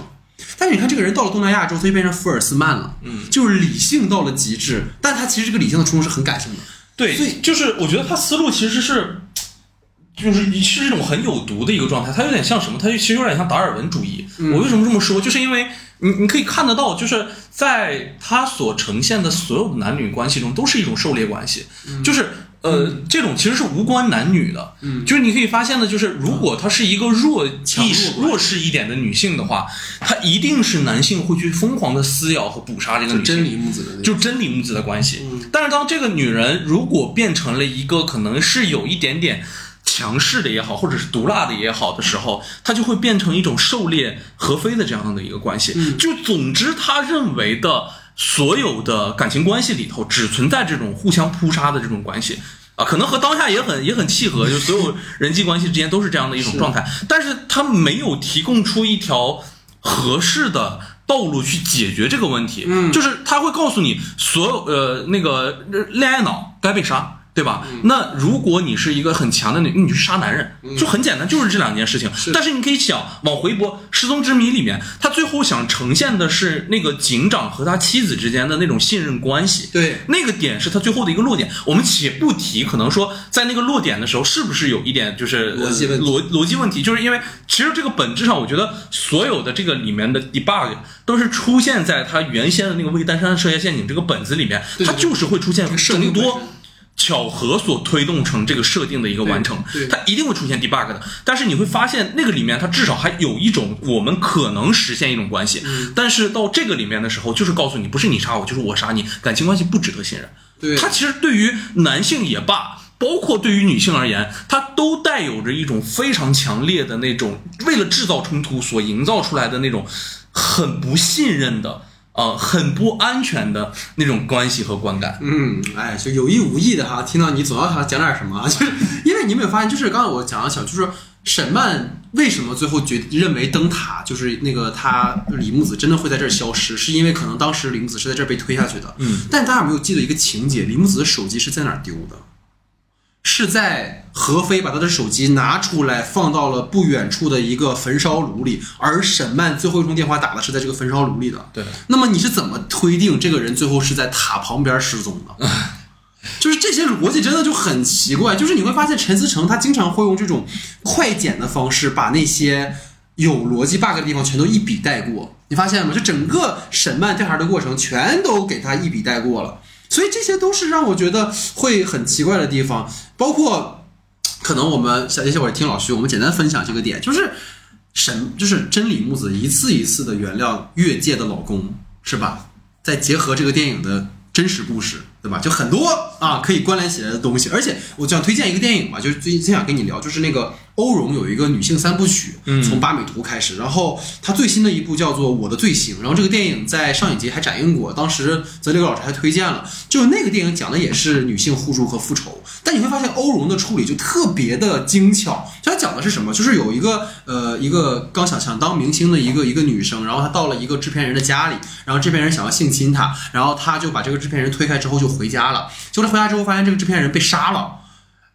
但是你看这个人到了东南亚之后，他就变成福尔斯曼了，嗯，就是理性到了极致，但他其实这个理性的冲动是很感性的。对，所以就是我觉得他思路其实是，就是你是一种很有毒的一个状态，它有点像什么？它就其实有点像达尔文主义。嗯我为什么这么说？就是因为你你可以看得到，就是在他所呈现的所有的男女关系中，都是一种狩猎关系，就是。呃，这种其实是无关男女的，嗯就是你可以发现的，就是如果她是一个弱强弱意识弱势一点的女性的话，她一定是男性会去疯狂的撕咬和捕杀这个女性，真理母子的，就真理母子的关系。但是当这个女人如果变成了一个可能是有一点点强势的也好，或者是毒辣的也好的时候，他就会变成一种狩猎和非的这样的一个关系。就总之，他认为的所有的感情关系里头，只存在这种互相扑杀的这种关系。啊，可能和当下也很也很契合，就所有人际关系之间都是这样的一种状态，但是他没有提供出一条合适的道路去解决这个问题。嗯就是他会告诉你，所有呃那个呃恋爱脑该被杀。对吧？那如果你是一个很强的女，你去杀男人，就很简单，就是这两件事情。但是你可以想往回拨，《失踪之谜》里面，他最后想呈现的是那个警长和他妻子之间的那种信任关系。对，那个点是他最后的一个落点。我们且不提，可能说在那个落点的时候，是不是有一点就是逻辑问题逻逻辑问题，就是因为其实这个本质上，我觉得所有的这个里面的 debug 都是出现在他原先的那个魏丹山射线陷阱这个本子里面，它就是会出现更多巧合所推动成这个设定的一个完成对，它一定会出现 debug 的。但是你会发现，那个里面它至少还有一种我们可能实现一种关系，嗯但是到这个里面的时候，就是告诉你，不是你杀我，就是我杀你，感情关系不值得信任。对，它其实对于男性也罢，包括对于女性而言，它都带有着一种非常强烈的那种为了制造冲突所营造出来的那种很不信任的。呃，很不安全的那种关系和观感，嗯，哎，就有意无意的哈，听到你总要想讲点什么啊，就是因为你有没有发现，就是刚才我讲了小，就是沈曼为什么最后决认为灯塔就是那个他李木子真的会在这儿消失，是因为可能当时李木子是在这儿被推下去的。嗯，但大家有没有记得一个情节？李木子的手机是在哪儿丢的？是在何飞把他的手机拿出来放到了不远处的一个焚烧炉里，而沈曼最后一通电话打的是在这个焚烧炉里的。对，那么你是怎么推定这个人最后是在塔旁边失踪的？*laughs* 就是这些逻辑真的就很奇怪。就是你会发现陈思诚他经常会用这种快剪的方式，把那些有逻辑 bug 的地方全都一笔带过。你发现了吗？就整个审判调查的过程全都给他一笔带过了。所以这些都是让我觉得会很奇怪的地方，包括可能我们下一会儿听老徐，我们简单分享这个点，就是神，就是真理木子一次一次的原谅越界的老公，是吧？再结合这个电影的真实故事，对吧？就很多啊可以关联起来的东西。而且我想推荐一个电影嘛，就是最近真想跟你聊，就是那个欧荣有一个女性三部曲，从八美图开始，然后她最新的一部叫做《我的罪行》，然后这个电影在上影节还展映过，当时泽刘老师还推荐了。就那个电影讲的也是女性互助和复仇，但你会发现欧荣的处理就特别的精巧。就他讲的是什么？就是有一个呃一个刚想想当明星的一个一个女生，然后她到了一个制片人的家里，然后制片人想要性侵她，然后她就把这个制片人推开之后就回家了。结果她回家之后发现这个制片人被杀了，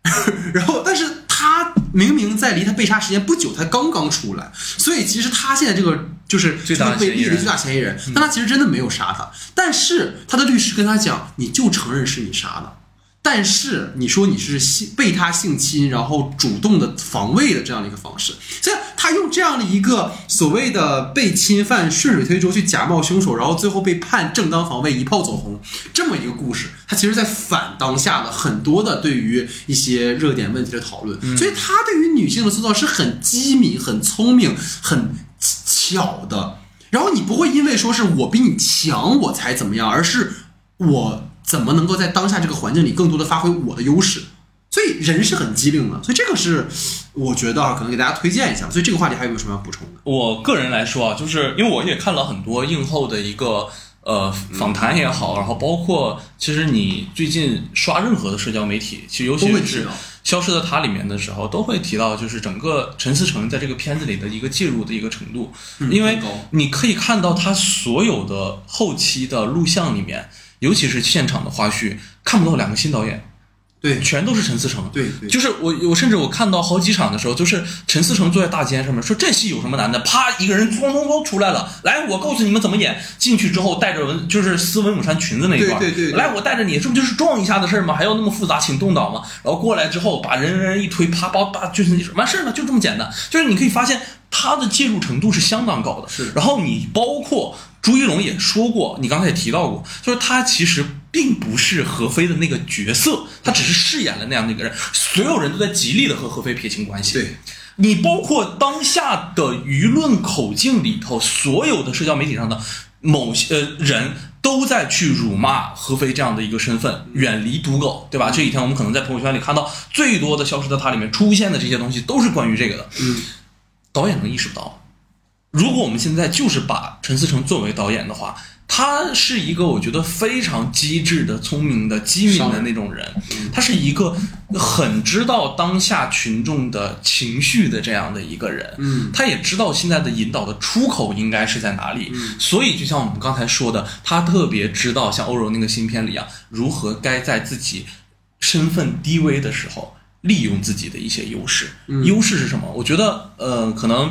*laughs* 然后但是她明明在离她被杀时间不久，才刚刚出来，所以其实她现在这个就是最大的就是被立为最大嫌疑人，但他其实真的没有杀他，但是他的律师跟他讲，你就承认是你杀的。但是你说你是性被他性侵，然后主动的防卫的这样的一个方式，所以他用这样的一个所谓的被侵犯顺水推舟去假冒凶手，然后最后被判正当防卫一炮走红这么一个故事，他其实在反当下的很多的对于一些热点问题的讨论，所以他对于女性的塑造是很机敏、很聪明、很巧的。然后你不会因为说是我比你强我才怎么样，而是我怎么能够在当下这个环境里更多的发挥我的优势。所以人是很机灵的，所以这个是我觉得啊，可能给大家推荐一下。所以这个话题还有没有什么要补充的？我个人来说啊，就是因为我也看了很多映后的一个呃访谈也好，然后包括其实你最近刷任何的社交媒体，其实尤其是《消失的她》里面的时候，都会提到就是整个陈思诚在这个片子里的一个介入的一个程度，因为你可以看到他所有的后期的录像里面，尤其是现场的花絮，看不到两个新导演，对全都是陈思诚。对对，就是我，我甚至我看到好几场的时候，就是陈思诚坐在大街上面说这戏有什么难的？啪，一个人咣咣咣出来了，来，我告诉你们怎么演。进去之后带着文就是撕文武衫裙子那一段，对对来，我带着你，这不就是撞一下的事儿吗？还要那么复杂，请动脑吗？然后过来之后把人人一推，啪把把就是完事儿了，就这么简单。就是你可以发现他的介入程度是相当高的。是然后你包括朱一龙也说过，你刚才也提到过，就是他其实并不是何非的那个角色，他只是饰演了那样的一个人，所有人都在极力的和何非撇清关系。对，你包括当下的舆论口径里头，所有的社交媒体上的某些呃人都在去辱骂何非这样的一个身份，远离赌狗，对吧？这几天我们可能在朋友圈里看到最多的《消失的他》里面出现的这些东西，都是关于这个的。嗯，导演能意识不到。如果我们现在就是把陈思诚作为导演的话，他是一个我觉得非常机智的、聪明的、机敏的那种人，他是一个很知道当下群众的情绪的这样的一个人，嗯，他也知道现在的引导的出口应该是在哪里，所以就像我们刚才说的，他特别知道像欧柔那个新片里啊，如何该在自己身份低微的时候利用自己的一些优势。优势是什么？我觉得呃，可能。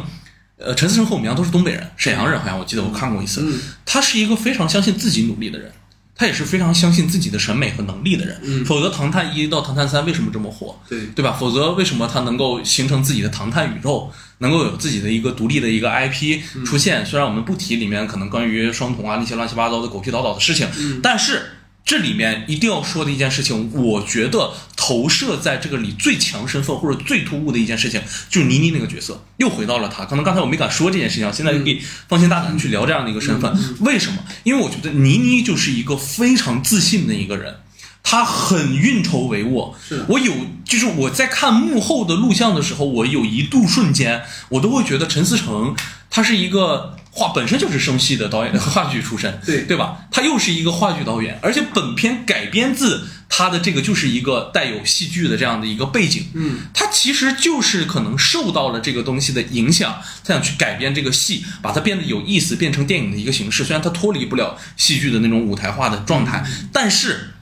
呃，陈思诚和我们一样都是东北人，沈阳人，好像我记得我看过一次。嗯他是一个非常相信自己努力的人，他也是非常相信自己的审美和能力的人。嗯否则，《唐探一》到《唐探三》为什么这么火？对对吧？否则，为什么他能够形成自己的唐探宇宙，能够有自己的一个独立的一个 IP 嗯出现？虽然我们不提里面可能关于双瞳啊那些乱七八糟的狗屁倒倒的事情，嗯但是。这里面一定要说的一件事情，我觉得投射在这个里最强身份或者最突兀的一件事情，就是倪妮那个角色，又回到了他。可能刚才我没敢说这件事情，现在可以放心大胆地去聊这样的一个身份。为什么？因为我觉得倪妮就是一个非常自信的一个人。她很运筹帷幄，是我有，就是我在看幕后的录像的时候，我有一度瞬间，我都会觉得陈思诚他是一个话本身就是生戏的导演，话剧出身，对对吧？他又是一个话剧导演，而且本片改编自他的这个就是一个带有戏剧的这样的一个背景，嗯，他其实就是可能受到了这个东西的影响，他想去改编这个戏，把它变得有意思，变成电影的一个形式。虽然它脱离不了戏剧的那种舞台化的状态，但是。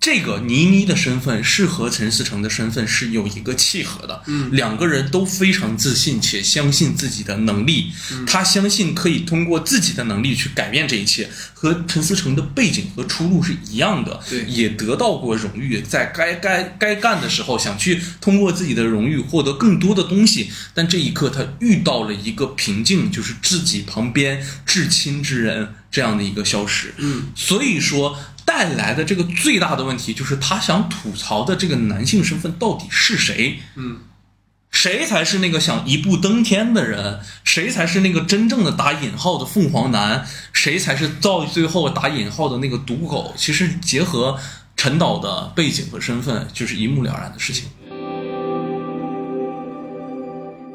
这个倪妮的身份是和陈思诚的身份是有一个契合的，嗯，两个人都非常自信且相信自己的能力，他相信可以通过自己的能力去改变这一切，和陈思诚的背景和出路是一样的，对。也得到过荣誉，在该该该干的时候想去通过自己的荣誉获得更多的东西，但这一刻他遇到了一个瓶颈，就是自己旁边至亲之人这样的一个消失，嗯，所以说。但带来的这个最大的问题就是他想吐槽的这个男性身份到底是谁？嗯，谁才是那个想一步登天的人？谁才是那个真正的打引号的凤凰男？谁才是到最后打引号的那个毒狗？其实结合陈导的背景和身份，就是一目了然的事情。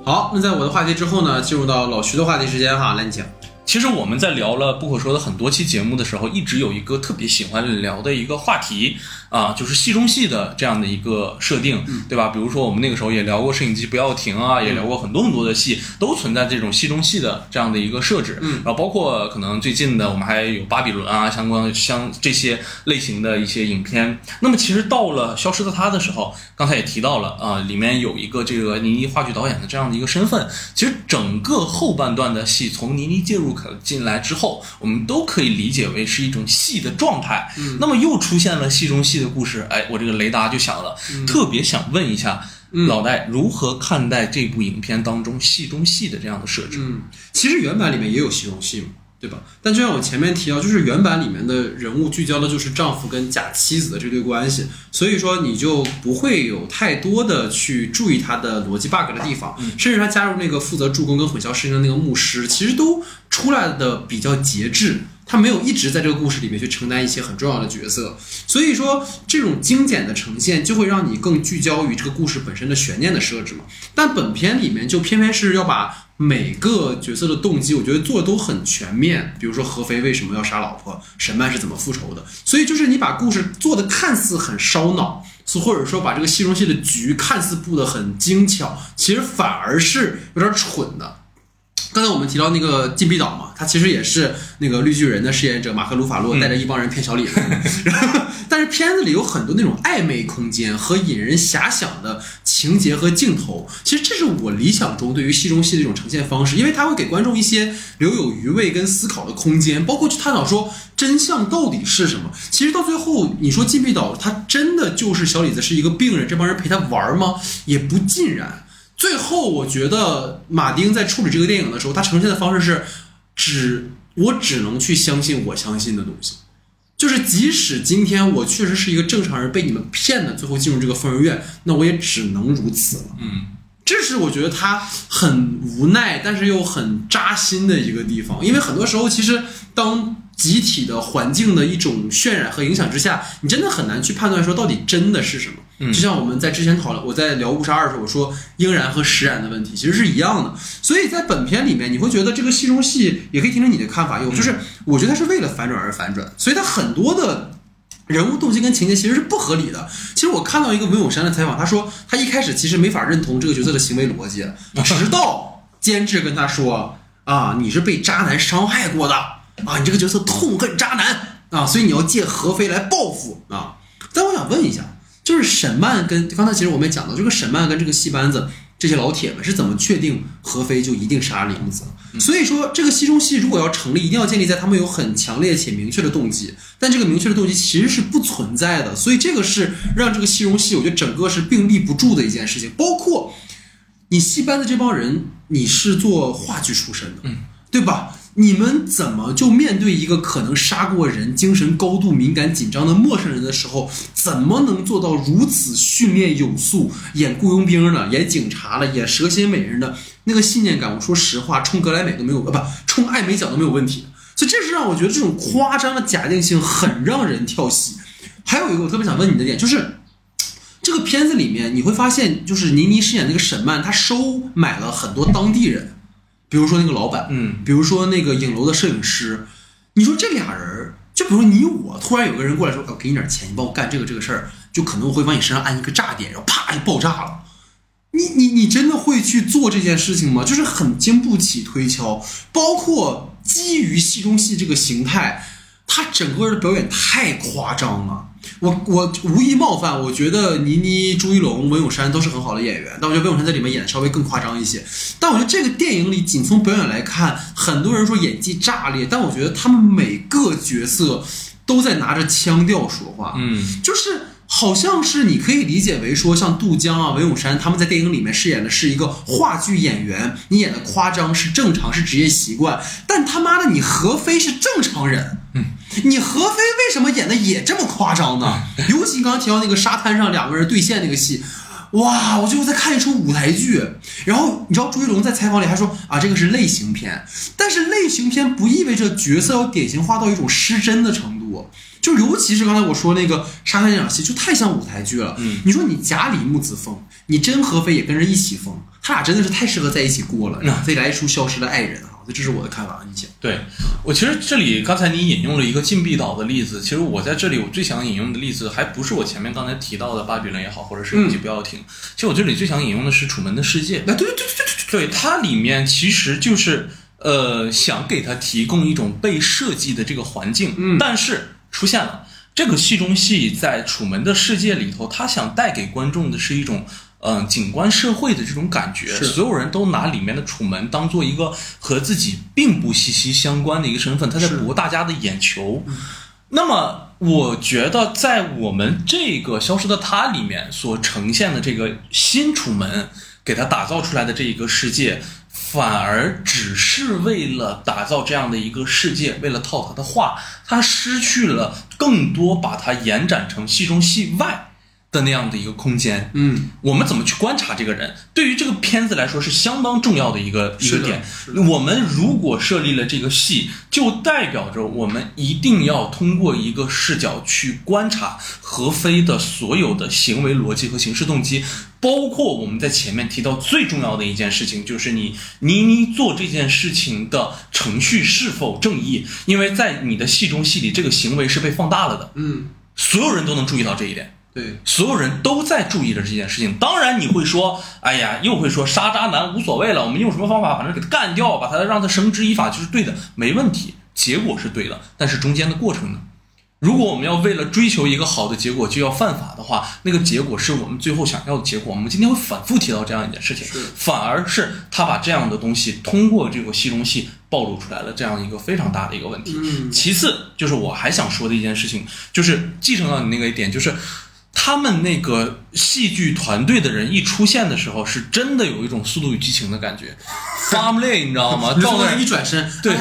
好，那在我的话题之后呢，进入到老徐的话题时间哈，来你讲。其实我们在聊了不可说的很多期节目的时候，一直有一个特别喜欢聊的一个话题啊，就是戏中戏的这样的一个设定，对吧？比如说我们那个时候也聊过摄影机不要停啊，也聊过很多很多的戏，都存在这种戏中戏的这样的一个设置。嗯然后包括可能最近的我们还有巴比伦啊相关相这些类型的一些影片。那么其实到了《消失的她》的时候，刚才也提到了啊，里面有一个这个倪妮话剧导演的这样的一个身份。其实整个后半段的戏从倪妮介入可进来之后，我们都可以理解为是一种戏的状态。嗯那么又出现了戏中戏的故事，哎，我这个雷达就响了，特别想问一下。嗯老戴如何看待这部影片当中戏中戏的这样的设置？嗯，其实原版里面也有戏中戏嘛，对吧？但就像我前面提到，就是原版里面的人物聚焦的就是丈夫跟假妻子的这对关系，所以说你就不会有太多的去注意他的逻辑 bug 的地方，甚至他加入那个负责助攻跟混淆视听的那个牧师，其实都出来的比较节制。他没有一直在这个故事里面去承担一些很重要的角色，所以说这种精简的呈现就会让你更聚焦于这个故事本身的悬念的设置嘛。但本片里面就偏偏是要把每个角色的动机，我觉得做的都很全面。比如说合肥为什么要杀老婆，沈曼是怎么复仇的，所以就是你把故事做的看似很烧脑，或者说把这个戏中戏的局看似布的很精巧，其实反而是有点蠢的。刚才我们提到那个禁闭岛嘛，他其实也是那个绿巨人的饰演者马克·鲁法洛带着一帮人骗小李子，然后但是片子里有很多那种暧昧空间和引人遐想的情节和镜头，其实这是我理想中对于戏中戏的一种呈现方式，因为它会给观众一些留有余味跟思考的空间，包括去探讨说真相到底是什么。其实到最后，你说禁闭岛它真的就是小李子是一个病人，这帮人陪他玩吗？也不尽然。最后，我觉得马丁在处理这个电影的时候，他呈现的方式是只我只能去相信我相信的东西，就是即使今天我确实是一个正常人，被你们骗的，最后进入这个疯人院，那我也只能如此了。嗯，这是我觉得他很无奈，但是又很扎心的一个地方，因为很多时候其实当集体的环境的一种渲染和影响之下，你真的很难去判断说到底真的是什么。嗯就像我们在之前讨论，我在聊误杀二的时候，我说应然和实然的问题其实是一样的。所以在本片里面，你会觉得这个戏中戏也可以听听你的看法，有就是我觉得它是为了反转而反转，所以它很多的。人物动机跟情节其实是不合理的。其实我看到一个文咏珊的采访，他说他一开始其实没法认同这个角色的行为逻辑，直到监制跟他说啊，你是被渣男伤害过的啊，你这个角色痛恨渣男啊，所以你要借何非来报复啊。但我想问一下，就是沈曼跟刚才其实我们也讲到，这个沈曼跟这个戏班子这些老铁们是怎么确定何非就一定杀李木子？所以说，这个戏中戏如果要成立，一定要建立在他们有很强烈且明确的动机。但这个明确的动机其实是不存在的，所以这个是让这个戏中戏，我觉得整个是并立不住的一件事情。包括你戏班的这帮人，你是做话剧出身的，嗯，对吧？你们怎么就面对一个可能杀过人、精神高度敏感紧张的陌生人的时候，怎么能做到如此训练有素？演雇佣兵的，演警察的，演蛇蝎美人的那个信念感，我说实话，冲格莱美都没有，呃，不，冲艾美奖都没有问题。所以这是让我觉得这种夸张的假定性很让人跳戏。还有一个我特别想问你的点就是。这个片子里面你会发现，就是倪妮饰演那个沈曼，她收买了很多当地人，比如说那个老板，嗯，比如说那个影楼的摄影师。你说这俩人儿，就比如说你我，突然有个人过来说，我给你点钱，你帮我干这个这个事儿，就可能我会往你身上按一个炸点，然后啪就爆炸了。你你你真的会去做这件事情吗？就是很经不起推敲，包括基于戏中戏这个形态，他整个人的表演太夸张了。我我无意冒犯，我觉得倪妮、朱一龙、文咏珊都是很好的演员，但我觉得文咏珊在里面演的稍微更夸张一些。但我觉得这个电影里，仅从表演来看，很多人说演技炸裂，但我觉得他们每个角色都在拿着腔调说话，嗯，就是好像是你可以理解为说，像杜江啊、文咏珊他们在电影里面饰演的是一个话剧演员，你演的夸张是正常，是职业习惯，但他妈的你何非是正常人，嗯，你何非为什么演的也这么夸张呢？*laughs* 尤其刚刚提到那个沙滩上两个人对线那个戏，哇，我最后在看一出舞台剧。然后你知道朱一龙在采访里还说啊，这个是类型片，但是类型片不意味着角色要典型化到一种失真的程度。就尤其是刚才我说那个沙滩那场戏，就太像舞台剧了。嗯，你说你假李木子疯，你真合肥也跟着一起疯，他俩真的是太适合在一起过了。嗯，再来一出消失的爱人啊，这是我的看法。你讲，对我其实这里刚才你引用了一个禁闭岛的例子，其实我在这里我最想引用的例子，还不是我前面刚才提到的巴比伦也好，或者是你就不要停。其实我这里最想引用的是《楚门的世界》。那，对对对对对对，它里面其实就是呃想给他提供一种被设计的这个环境，嗯，但是出现了。这个戏中戏在《楚门的世界》里头，他想带给观众的是一种，嗯，景观社会的这种感觉。所有人都拿里面的楚门当做一个和自己并不息息相关的一个身份，他在博大家的眼球。那么，我觉得在我们这个《消失的他》里面所呈现的这个新楚门，给他打造出来的这一个世界。反而只是为了打造这样的一个世界，为了套他的话，他失去了更多把它延展成戏中戏外的那样的一个空间。嗯，我们怎么去观察这个人，对于这个片子来说是相当重要的一个一个点。我们如果设立了这个戏，就代表着我们一定要通过一个视角去观察何非的所有的行为逻辑和行事动机。包括我们在前面提到最重要的一件事情，就是你倪妮做这件事情的程序是否正义？因为在你的戏中戏里，这个行为是被放大了的。嗯，所有人都能注意到这一点。对，所有人都在注意着这件事情。当然，你会说，哎呀，又会说杀渣男无所谓了，我们用什么方法，反正给他干掉，把他让他绳之以法就是对的，没问题，结果是对的。但是中间的过程呢？如果我们要为了追求一个好的结果就要犯法的话，那个结果是我们最后想要的结果。我们今天会反复提到这样一件事情，反而是他把这样的东西通过这个戏中戏暴露出来了，这样一个非常大的一个问题。其次就是我还想说的一件事情，就是继承到你那个一点，就是他们那个戏剧团队的人一出现的时候，是真的有一种速度与激情的感觉。Family，你知道吗？到那一转身，对，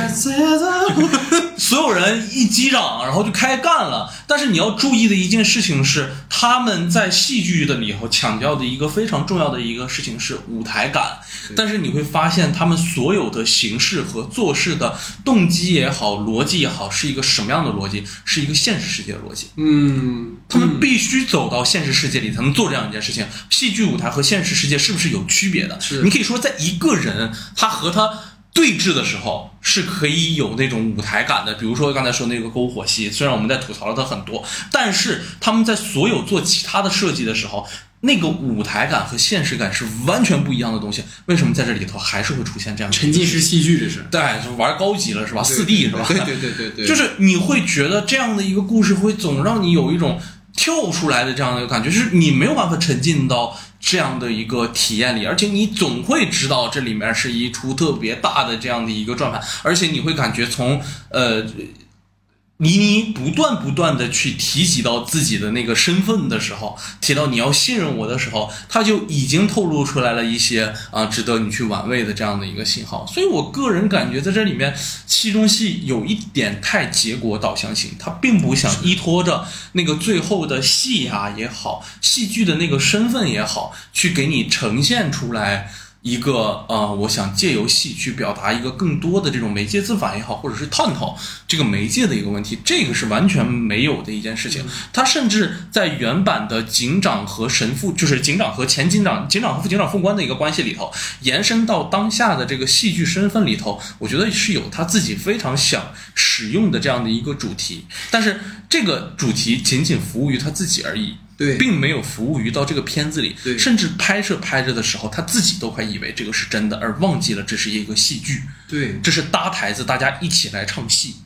所有人一击掌，然后就开干了。但是你要注意的一件事情是，他们在戏剧的里头强调的一个非常重要的一个事情是舞台感。但是你会发现，他们所有的形式和做事的动机也好，逻辑也好，是一个什么样的逻辑？是一个现实世界的逻辑。嗯，他们必须走到现实世界里才能做这样一件事情。戏剧舞台和现实世界是不是有区别的？是。你可以说，在一个人他和他对峙的时候，是可以有那种舞台感的。比如说刚才说那个篝火戏，虽然我们在吐槽了它很多，但是他们在所有做其他的设计的时候。那个舞台感和现实感是完全不一样的东西，为什么在这里头还是会出现这样沉浸式戏剧？这是对，就玩高级了是吧？四 D 是吧？对对对对对，就是你会觉得这样的一个故事会总让你有一种跳出来的这样的一个感觉，就是你没有办法沉浸到这样的一个体验里，而且你总会知道这里面是一出特别大的这样的一个转盘，而且你会感觉从呃。倪妮不断不断的去提及到自己的那个身份的时候，提到你要信任我的时候，他就已经透露出来了一些啊值得你去玩味的这样的一个信号。所以我个人感觉在这里面戏中戏有一点太结果导向型，他并不想依托着那个最后的戏啊也好，戏剧的那个身份也好，去给你呈现出来。一个呃，我想借由戏去表达一个更多的这种媒介自反也好，或者是探讨这个媒介的一个问题，这个是完全没有的一件事情。他甚至在原版的警长和神父，就是警长和前警长、警长和副警长副官的一个关系里头，延伸到当下的这个戏剧身份里头，我觉得是有他自己非常想使用的这样的一个主题，但是这个主题仅仅服务于他自己而已。对，并没有服务于到这个片子里，对，甚至拍摄拍着的时候，他自己都快以为这个是真的，而忘记了这是一个戏剧。对，这是搭台子，大家一起来唱戏。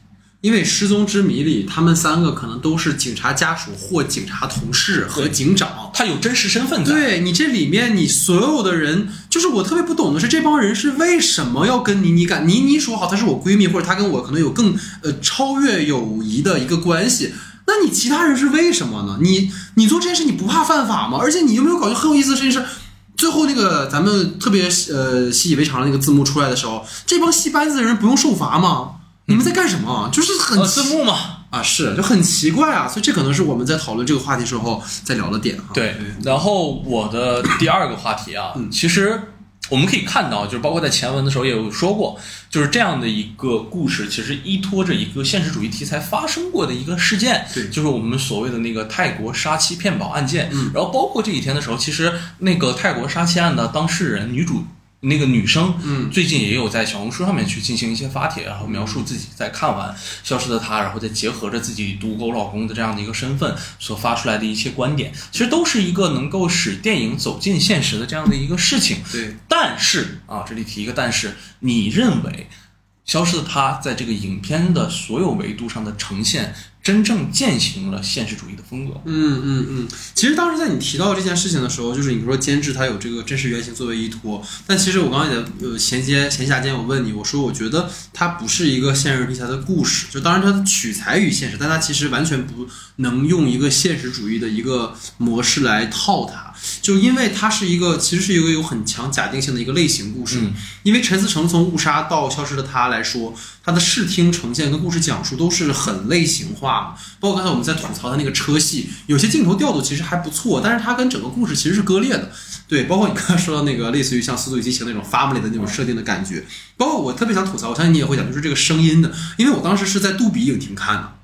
因为《失踪之谜》里，他们三个可能都是警察家属或警察同事和警长，他有真实身份。对你这里面，你所有的人，就是我特别不懂的是，这帮人是为什么要跟倪妮干？倪妮说好，她是我闺蜜，或者她跟我可能有更呃超越友谊的一个关系。那你其他人是为什么呢？你你做这件事你不怕犯法吗？而且你有没有搞就？很有意思的事情是，最后那个咱们特别呃习以为常的那个字幕出来的时候，这帮戏班子的人不用受罚吗？你们在干什么？就是很呃，字幕嘛，啊，是就很奇怪啊，所以这可能是我们在讨论这个话题时候在聊的点哈。对，然后我的第二个话题啊，其实我们可以看到，就是包括在前文的时候也有说过，就是这样的一个故事，其实依托着一个现实主义题材发生过的一个事件，对就是我们所谓的那个泰国杀妻骗保案件。嗯然后包括这几天的时候，其实那个泰国杀妻案的当事人女主。那个女生，嗯，最近也有在小红书上面去进行一些发帖，然后描述自己在看完《消失的她》，然后再结合着自己独狗老公的这样的一个身份所发出来的一些观点，其实都是一个能够使电影走进现实的这样的一个事情。对，但是啊，这里提一个但是，你认为《消失的她》在这个影片的所有维度上的呈现，真正践行了现实主义的风格？嗯嗯嗯，其实当时在你提到这件事情的时候，就是你说监制他有这个真实原型作为依托，但其实我刚刚也呃衔接闲暇间我问你，我说我觉得它不是一个现实题材的故事，就当然它取材于现实，但它其实完全不能用一个现实主义的一个模式来套它，就因为它是一个其实是一个有很强假定性的一个类型故事，嗯因为陈思诚从误杀到消失的她来说，他的视听呈现跟故事讲述都是很类型化的。包括刚才我们在吐槽他那个车戏，有些镜头调度其实还不错，但是它跟整个故事其实是割裂的。对，包括你刚才说到那个类似于像《速度与激情》那种 family 的那种设定的感觉，包括我特别想吐槽，我相信你也会讲，就是这个声音的，因为我当时是在杜比影厅看的。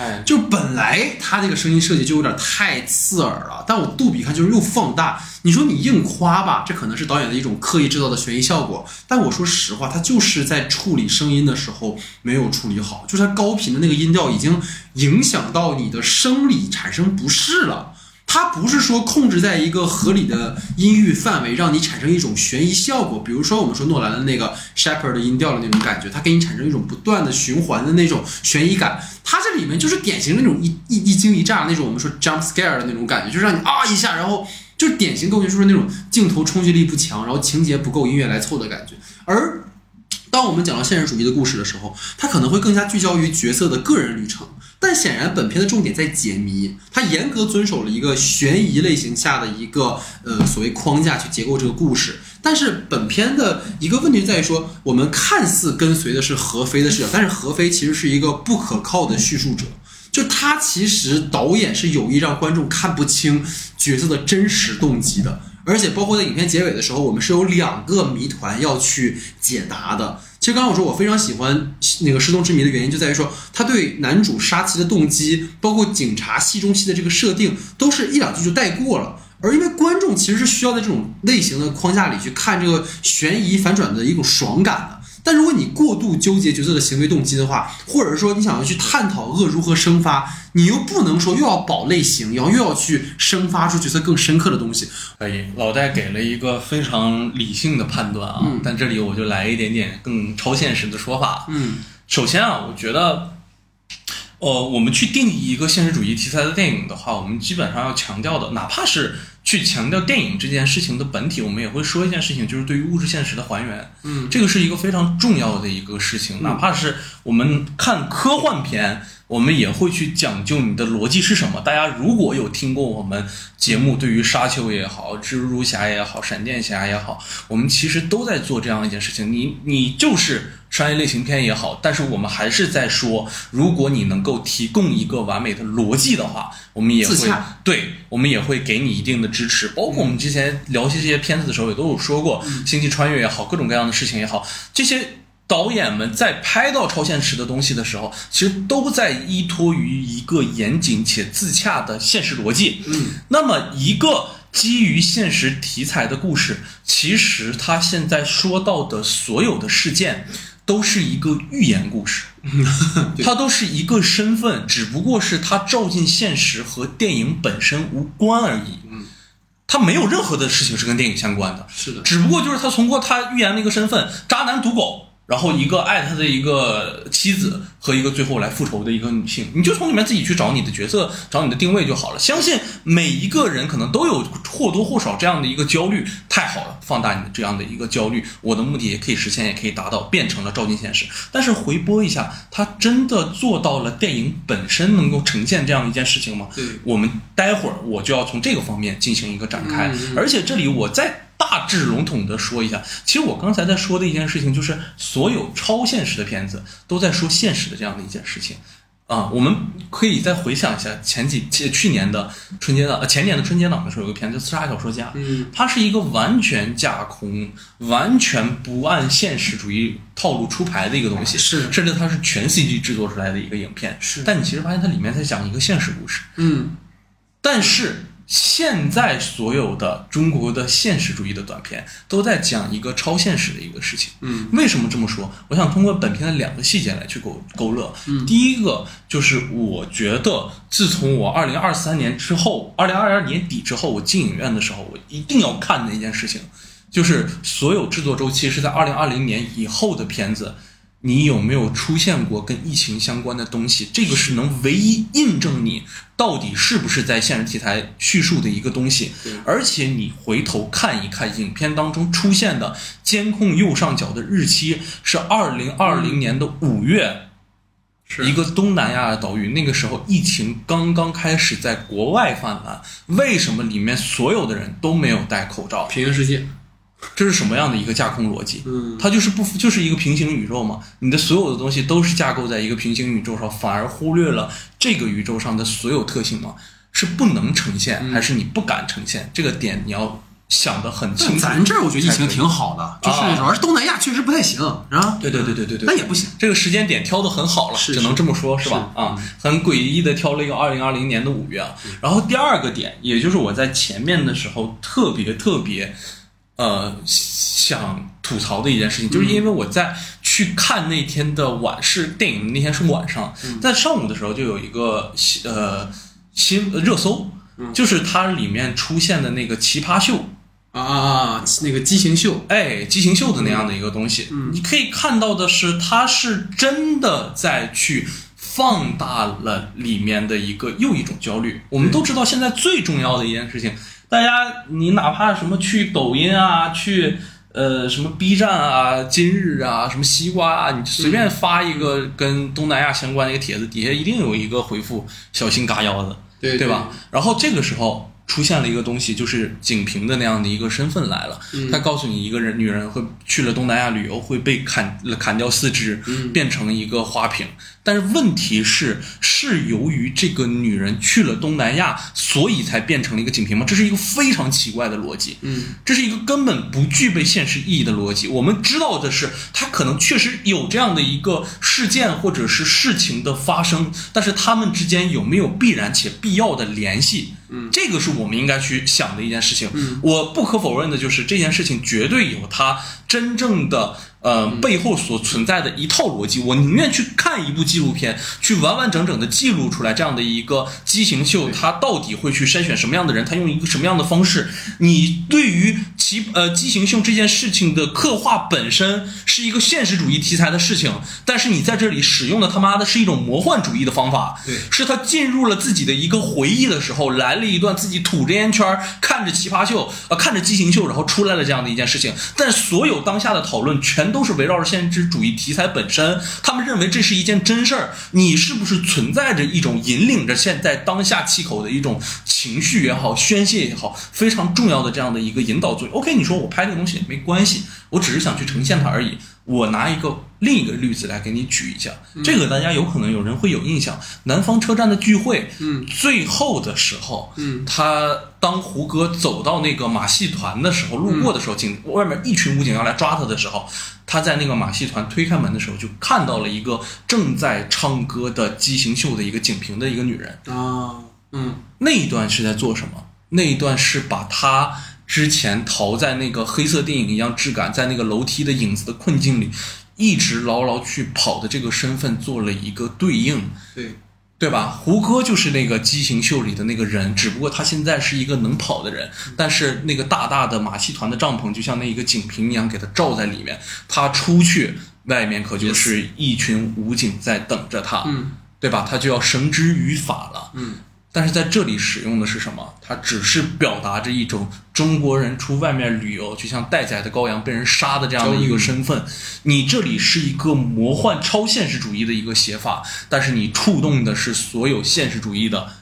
哎，就本来他这个声音设计就有点太刺耳了，但我杜比看就是又放大。你说你硬夸吧，这可能是导演的一种刻意制造的悬疑效果。但我说实话，他就是在处理声音的时候没有处理好，就是他高频的那个音调已经影响到你的生理产生不适了。它不是说控制在一个合理的音域范围，让你产生一种悬疑效果。比如说我们说诺兰的那个 Shepherd 的音调的那种感觉，它给你产生一种不断的循环的那种悬疑感。它这里面就是典型那种一一一惊一乍那种我们说 jump scare 的那种感觉，就让你啊一下，然后就典型构建出那种镜头冲击力不强，然后情节不够，音乐来凑的感觉。而当我们讲到现实主义的故事的时候，它可能会更加聚焦于角色的个人旅程。但显然，本片的重点在解谜，它严格遵守了一个悬疑类型下的一个呃所谓框架去结构这个故事。但是本片的一个问题在于说，我们看似跟随的是何非的视角，但是何非其实是一个不可靠的叙述者。就他其实导演是有意让观众看不清角色的真实动机的，而且包括在影片结尾的时候，我们是有两个谜团要去解答的。其实刚刚我说我非常喜欢那个《失踪之谜》的原因，就在于说他对男主杀妻的动机，包括警察戏中戏的这个设定，都是一两句就带过了。而因为观众其实是需要在这种类型的框架里去看这个悬疑反转的一种爽感的。但如果你过度纠结角色的行为动机的话，或者说你想要去探讨恶如何生发，你又不能说又要保类型，然后又要去生发出角色更深刻的东西。可以，老戴给了一个非常理性的判断啊，但这里我就来一点点更超现实的说法。嗯首先啊，我觉得，呃，我们去定义一个现实主义题材的电影的话，我们基本上要强调的，哪怕是去强调电影这件事情的本体，我们也会说一件事情，就是对于物质现实的还原。嗯，这个是一个非常重要的一个事情，哪怕是我们看科幻片。我们也会去讲究你的逻辑是什么。大家如果有听过我们节目，对于沙丘也好、蜘蛛侠也好、闪电侠也好，我们其实都在做这样一件事情。你你就是商业类型片也好，但是我们还是在说，如果你能够提供一个完美的逻辑的话，我们也会对我们也会给你一定的支持。包括我们之前聊些这些片子的时候，也都有说过，星际穿越也好，各种各样的事情也好，这些。导演们在拍到超现实的东西的时候，其实都在依托于一个严谨且自洽的现实逻辑。嗯，那么一个基于现实题材的故事，其实他现在说到的所有的事件，都是一个寓言故事，*laughs* 它都是一个身份，只不过是它照进现实和电影本身无关而已。嗯，它没有任何的事情是跟电影相关的。是的，只不过就是他通过他预言的一个身份，渣男赌狗，然后一个爱他的一个妻子和一个最后来复仇的一个女性，你就从里面自己去找你的角色，找你的定位就好了。相信每一个人可能都有或多或少这样的一个焦虑，太好了，放大你的这样的一个焦虑，我的目的也可以实现，也可以达到，变成了照进现实。但是回播一下，他真的做到了电影本身能够呈现这样一件事情吗？对我们待会儿我就要从这个方面进行一个展开，嗯嗯而且这里我再大大致笼统的说一下。其实我刚才在说的一件事情，就是所有超现实的片子都在说现实的这样的一件事情。啊，我们可以再回想一下前几去年的春节档，呃，前年的春节档的时候有个片子《刺杀小说家》，嗯，它是一个完全架空、完全不按现实主义套路出牌的一个东西，是。甚至它是全 CG 制作出来的一个影片，是。但你其实发现它里面在讲一个现实故事，嗯。但是现在所有的中国的现实主义的短片都在讲一个超现实的一个事情。嗯，为什么这么说？我想通过本片的两个细节来去勾勾勒。嗯第一个就是我觉得，自从我二零二三年之后，二零二二年底之后，我进影院的时候，我一定要看的一件事情，就是所有制作周期是在二零二零年以后的片子。你有没有出现过跟疫情相关的东西？这个是能唯一印证你到底是不是在现实题材叙述的一个东西。而且你回头看一看影片当中出现的监控右上角的日期是二零二零年的五月，是一个东南亚的岛屿，那个时候疫情刚刚开始在国外泛滥，为什么里面所有的人都没有戴口罩？平行世界，这是什么样的一个架空逻辑？嗯它就是不就是一个平行宇宙嘛？你的所有的东西都是架构在一个平行宇宙上，反而忽略了这个宇宙上的所有特性吗？是不能呈现，还是你不敢呈现？这个点你要想的很清但楚。咱这儿我觉得疫情挺好的，就是啊主要是东南亚确实不太行，啊，对对对对对对，那也不行，这个时间点挑的很好了，是只能这么说，是吧？是啊，很诡异的挑了一个二零二零年的五月啊。然后第二个点，也就是我在前面的时候特别特别呃想吐槽的一件事情，就是因为我在去看那天的晚是电影那天是晚上，在上午的时候就有一个新呃新热搜，就是它里面出现的那个奇葩秀。啊啊啊，那个畸形秀，哎，畸形秀的那样的一个东西，你可以看到的是，它是真的在去放大了里面的一个又一种焦虑。我们都知道，现在最重要的一件事情，大家你哪怕什么去抖音啊，去呃什么 B 站啊、今日啊、什么西瓜啊，你随便发一个跟东南亚相关的一个帖子，底下一定有一个回复“小心嘎腰子”。对对吧？？然后这个时候出现了一个东西，就是景平的那样的一个身份来了。他告诉你，一个人女人会去了东南亚旅游会被砍砍掉四肢，变成一个花瓶。但是问题是，是由于这个女人去了东南亚，所以才变成了一个景平吗？这是一个非常奇怪的逻辑。嗯，这是一个根本不具备现实意义的逻辑。我们知道的是，她可能确实有这样的一个事件或者是事情的发生，但是他们之间有没有必然且必要的联系？嗯，这个是我们应该去想的一件事情。嗯，我不可否认的就是这件事情绝对有它真正的。呃，背后所存在的一套逻辑，我宁愿去看一部纪录片，去完完整整的记录出来这样的一个畸形秀，它到底会去筛选什么样的人，他用一个什么样的方式。你对于其呃畸形秀这件事情的刻画本身是一个现实主义题材的事情，但是你在这里使用的他妈的是一种魔幻主义的方法，对是他进入了自己的一个回忆的时候，来了一段自己吐着烟圈，看着奇葩秀，呃，看着畸形秀，然后出来了这样的一件事情。但所有当下的讨论全都是围绕着现实主义题材本身，他们认为这是一件真事儿。你是不是存在着一种引领着现在当下气口的一种情绪也好、宣泄也好，非常重要的这样的一个引导作用？OK，你说我拍这个东西没关系，我只是想去呈现它而已。我拿一个另一个例子来给你举一下，这个大家有可能有人会有印象，南方车站的聚会，嗯，最后的时候，嗯，他当胡歌走到那个马戏团的时候，路过的时候，警外面一群武警要来抓他的时候，他在那个马戏团推开门的时候，就看到了一个正在唱歌的畸形秀的一个景平的一个女人，啊，嗯。那一段是在做什么？那一段是把他之前逃在那个黑色电影一样质感，在那个楼梯的影子的困境里，一直牢牢去跑的这个身份做了一个对应，对，对吧？胡歌就是那个畸形秀里的那个人，只不过他现在是一个能跑的人，但是那个大大的马戏团的帐篷就像那一个景屏一样给他罩在里面，他出去外面可就是一群武警在等着他，嗯对吧？他就要绳之于法了。嗯，但是在这里使用的是什么？它只是表达着一种中国人出外面旅游，就像待宰的羔羊被人杀的这样的一个身份。你这里是一个魔幻超现实主义的一个写法，但是你触动的是所有现实主义的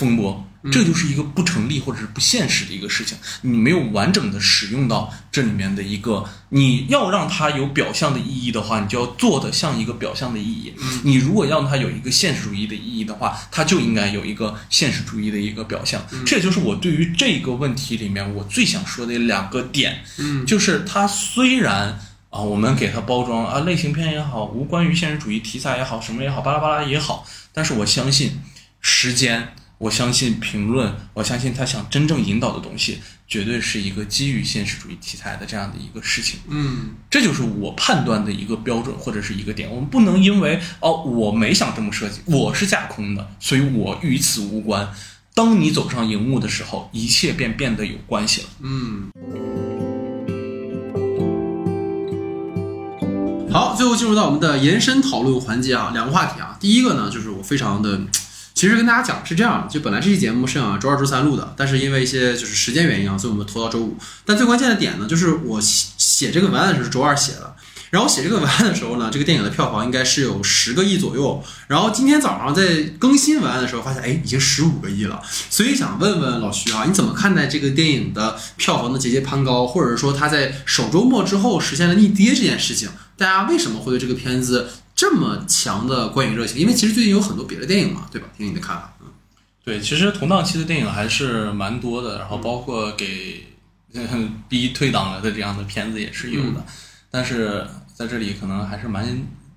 风波，这就是一个不成立或者是不现实的一个事情。你没有完整的使用到这里面的一个，你要让它有表象的意义的话，你就要做的像一个表象的意义。你如果让它有一个现实主义的意义的话，它就应该有一个现实主义的一个表象。这也就是我对于这个问题里面我最想说的两个点，嗯就是它虽然。啊，我们给它包装啊，类型片也好，无关于现实主义题材也好，什么也好，巴拉巴拉也好，但是我相信时间，我相信评论，我相信他想真正引导的东西，绝对是一个基于现实主义题材的这样的一个事情。嗯这就是我判断的一个标准或者是一个点。我们不能因为哦我没想这么设计，我是架空的，所以我与此无关。当你走上荧幕的时候，一切便变得有关系了。嗯。好，最后进入到我们的延伸讨论环节啊，两个话题啊。第一个呢，就是我非常的，其实跟大家讲是这样，就本来这期节目是想周二、周三录的，但是因为一些就是时间原因啊，所以我们拖到周五。但最关键的点呢，就是我写写这个文案的时候是周二写的，然后写这个文案的时候呢，这个电影的票房应该是有十个亿左右。然后今天早上在更新文案的时候，发现哎，已经十五个亿了。所以想问问老徐啊，你怎么看待这个电影的票房的节节攀高，或者说它在首周末之后实现了逆跌这件事情？大家为什么会对这个片子这么强的观影热情？因为其实最近有很多别的电影嘛，对吧？听听你的看法。嗯对，其实同档期的电影还是蛮多的，然后包括给嗯逼退档了的这样的片子也是有的，但是在这里可能还是蛮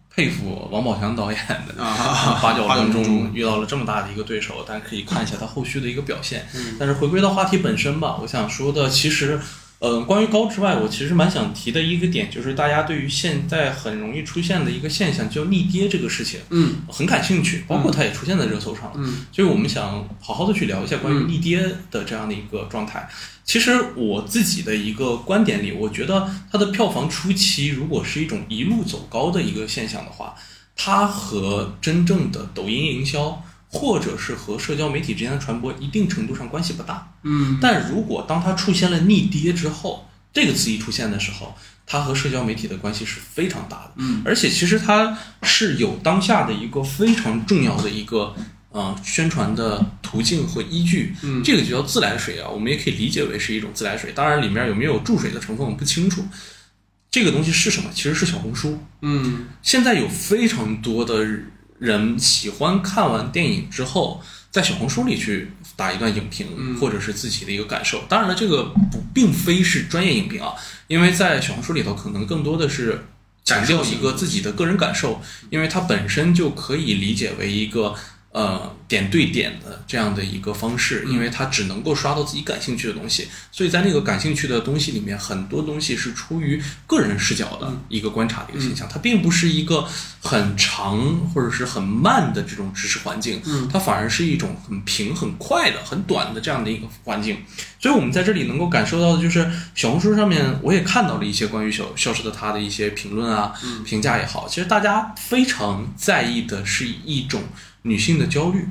佩服王宝强导演的。啊 *laughs* 八角笼八角笼中遇到了这么大的一个对手，但可以看一下他后续的一个表现。嗯但是回归到话题本身吧，我想说的其实，呃，关于高之外，我其实蛮想提的一个点，就是大家对于现在很容易出现的一个现象，叫逆跌这个事情，嗯很感兴趣，包括它也出现在热搜上了。嗯所以我们想好好的去聊一下关于逆跌的这样的一个状态。其实我自己的一个观点里，我觉得它的票房初期如果是一种一路走高的一个现象的话，它和真正的抖音营销或者是和社交媒体之间的传播一定程度上关系不大。嗯但如果当它出现了逆跌之后，这个词一出现的时候，它和社交媒体的关系是非常大的。嗯而且其实它是有当下的一个非常重要的一个呃宣传的途径和依据。嗯这个就叫自来水啊，我们也可以理解为是一种自来水。当然里面有没有注水的成分我们不清楚。这个东西是什么？其实是小红书。嗯现在有非常多的人喜欢看完电影之后，在小红书里去打一段影评，或者是自己的一个感受。当然了，这个不并非是专业影评啊，因为在小红书里头可能更多的是强调一个自己的个人感受，因为它本身就可以理解为一个。呃，点对点的这样的一个方式，因为它只能够刷到自己感兴趣的东西，所以在那个感兴趣的东西里面，很多东西是出于个人视角的一个观察的一个现象，它并不是一个很长或者是很慢的这种知识环境，嗯。它反而是一种很平、很快的、很短的这样的一个环境。所以我们在这里能够感受到的就是，小红书上面我也看到了一些关于小消失的他的一些评论啊、评价也好，其实大家非常在意的是一种女性的焦虑。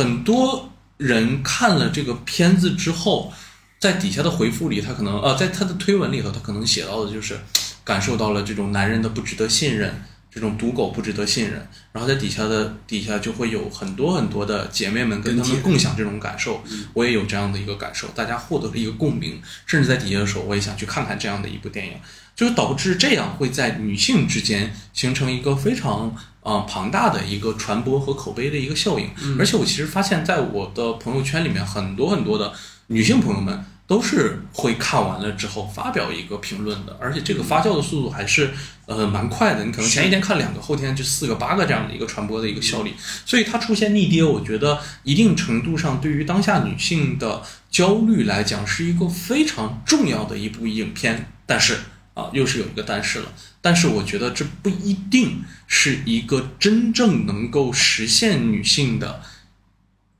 很多人看了这个片子之后，在底下的回复里，他可能呃，在他的推文里头，他可能写到的就是感受到了这种男人的不值得信任，这种赌狗不值得信任。然后在底下的底下就会有很多很多的姐妹们跟他们共享这种感受，我也有这样的一个感受，大家获得了一个共鸣，甚至在底下的时候，我也想去看看这样的一部电影，就是导致这样会在女性之间形成一个非常。啊、庞大的一个传播和口碑的一个效应，而且我其实发现，在我的朋友圈里面，很多很多的女性朋友们都是会看完了之后发表一个评论的，而且这个发酵的速度还是呃蛮快的。你可能前一天看两个，后天就四个、八个这样的一个传播的一个效率，所以它出现逆跌，我觉得一定程度上对于当下女性的焦虑来讲，是一个非常重要的一部影片。但是啊，又是有一个但是了。但是我觉得这不一定是一个真正能够实现女性的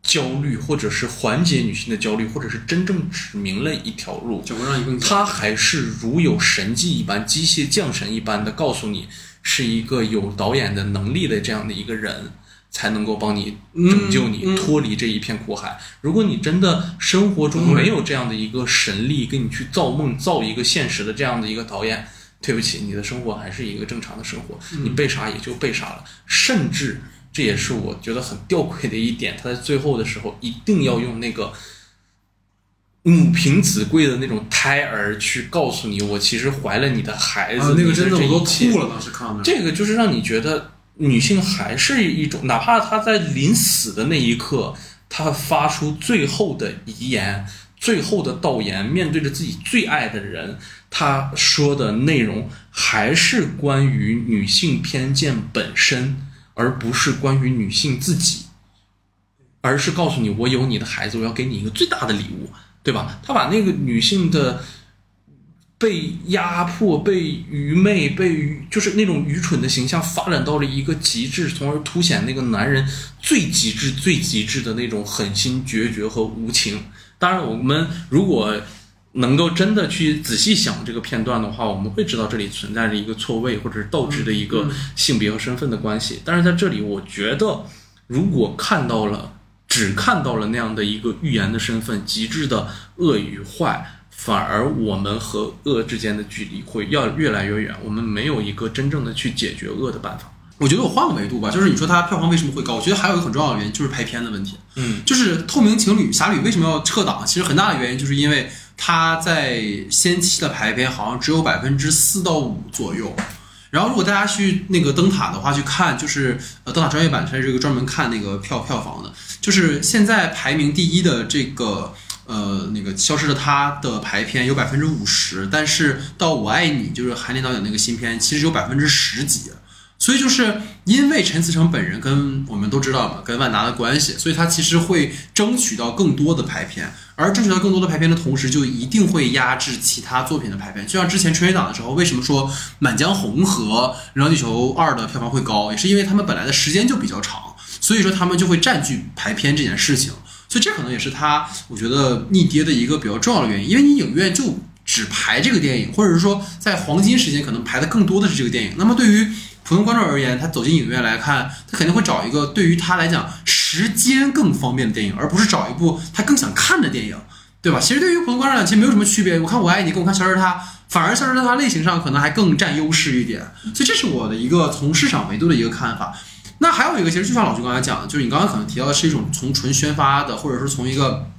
焦虑，或者是缓解女性的焦虑，或者是真正指明了一条路。就会让你更它还是如有神迹一般、机械降神一般的告诉你，是一个有导演的能力的这样的一个人，才能够帮你拯救你嗯嗯脱离这一片苦海。如果你真的生活中没有这样的一个神力，跟你去造梦、造一个现实的这样的一个导演，对不起，你的生活还是一个正常的生活，你被杀也就被杀了，甚至这也是我觉得很吊诡的一点。他在最后的时候一定要用那个母凭子贵的那种胎儿去告诉你，我其实怀了你的孩子。啊，那个真的我都这一切吐了，当时看的。这个就是让你觉得女性还是一种，哪怕她在临死的那一刻，她发出最后的遗言、最后的道言，面对着自己最爱的人，他说的内容还是关于女性偏见本身，而不是关于女性自己，而是告诉你，我有你的孩子，我要给你一个最大的礼物，对吧？他把那个女性的。被压迫、被愚昧、被就是那种愚蠢的形象发展到了一个极致，从而凸显那个男人最极致、最极致的那种狠心、决绝和无情。当然，我们如果能够真的去仔细想这个片段的话，我们会知道这里存在着一个错位或者是倒置的一个性别和身份的关系。但是在这里，我觉得如果看到了，只看到了那样的一个预言的身份，极致的恶与坏。反而我们和恶之间的距离会要越来越远，我们没有一个真正的去解决恶的办法。我觉得我换个维度吧，就是你说它票房为什么会高？我觉得还有一个很重要的原因就是拍片的问题。嗯，就是《透明情侣侠侣》为什么要撤档？其实很大的原因就是因为它在先期的排片好像只有百分之四到五左右。然后如果大家去那个灯塔的话，去看就是呃灯塔专业版，它是这个专门看那个票票房的，就是现在排名第一的这个。呃，那个消失的她的排片有百分之五十，但是到我爱你就是韩林导演那个新片，其实有百分之十几。所以就是因为陈思诚本人跟我们都知道嘛，跟万达的关系，所以他其实会争取到更多的排片，而争取到更多的排片的同时，就一定会压制其他作品的排片。就像之前春节档的时候，为什么说《满江红》和《流浪地球二》的票房会高，也是因为他们本来的时间就比较长，所以说他们就会占据排片这件事情。所以这可能也是他，我觉得逆跌的一个比较重要的原因，因为你影院就只排这个电影，或者是说在黄金时间可能排的更多的是这个电影。那么对于普通观众而言，他走进影院来看，他肯定会找一个对于他来讲时间更方便的电影，而不是找一部他更想看的电影，对吧？其实对于普通观众来讲，其实没有什么区别。我看《我爱你》跟我看《消失的她》，反而《消失的她》类型上可能还更占优势一点。所以这是我的一个从市场维度的一个看法。那还有一个，其实就像老徐刚才讲的，就是你刚刚可能提到的是一种从纯宣发的，或者是从一个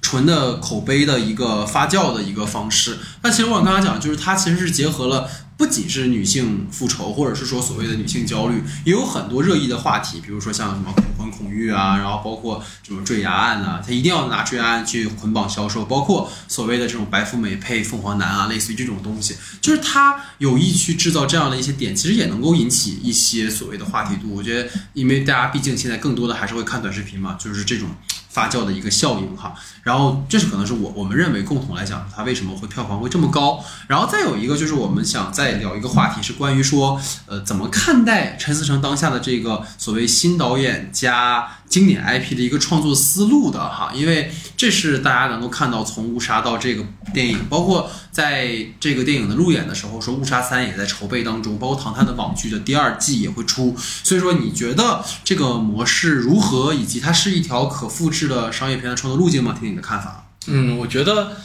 纯的口碑的一个发酵的一个方式。那其实我刚刚讲，就是它其实是结合了不仅是女性复仇，或者是说所谓的女性焦虑，也有很多热议的话题，比如说像什么恐育啊，然后包括什么坠崖案啊，他一定要拿坠崖案去捆绑销售，包括所谓的这种白富美配凤凰男啊，类似于这种东西，就是他有意去制造这样的一些点，其实也能够引起一些所谓的话题度。我觉得，因为大家毕竟现在更多的还是会看短视频嘛，就是这种发酵的一个效应哈。然后这是可能是我我们认为共同来讲，它为什么会票房会这么高。然后再有一个就是我们想再聊一个话题，是关于说，呃，怎么看待陈思诚当下的这个所谓新导演加经典 IP 的一个创作思路的哈，因为这是大家能够看到从误杀到这个电影，包括在这个电影的路演的时候，说误杀三也在筹备当中，包括唐探的网剧的第二季也会出。所以说，你觉得这个模式如何，以及它是一条可复制的商业片的创作路径吗？听听你的看法。嗯，我觉得，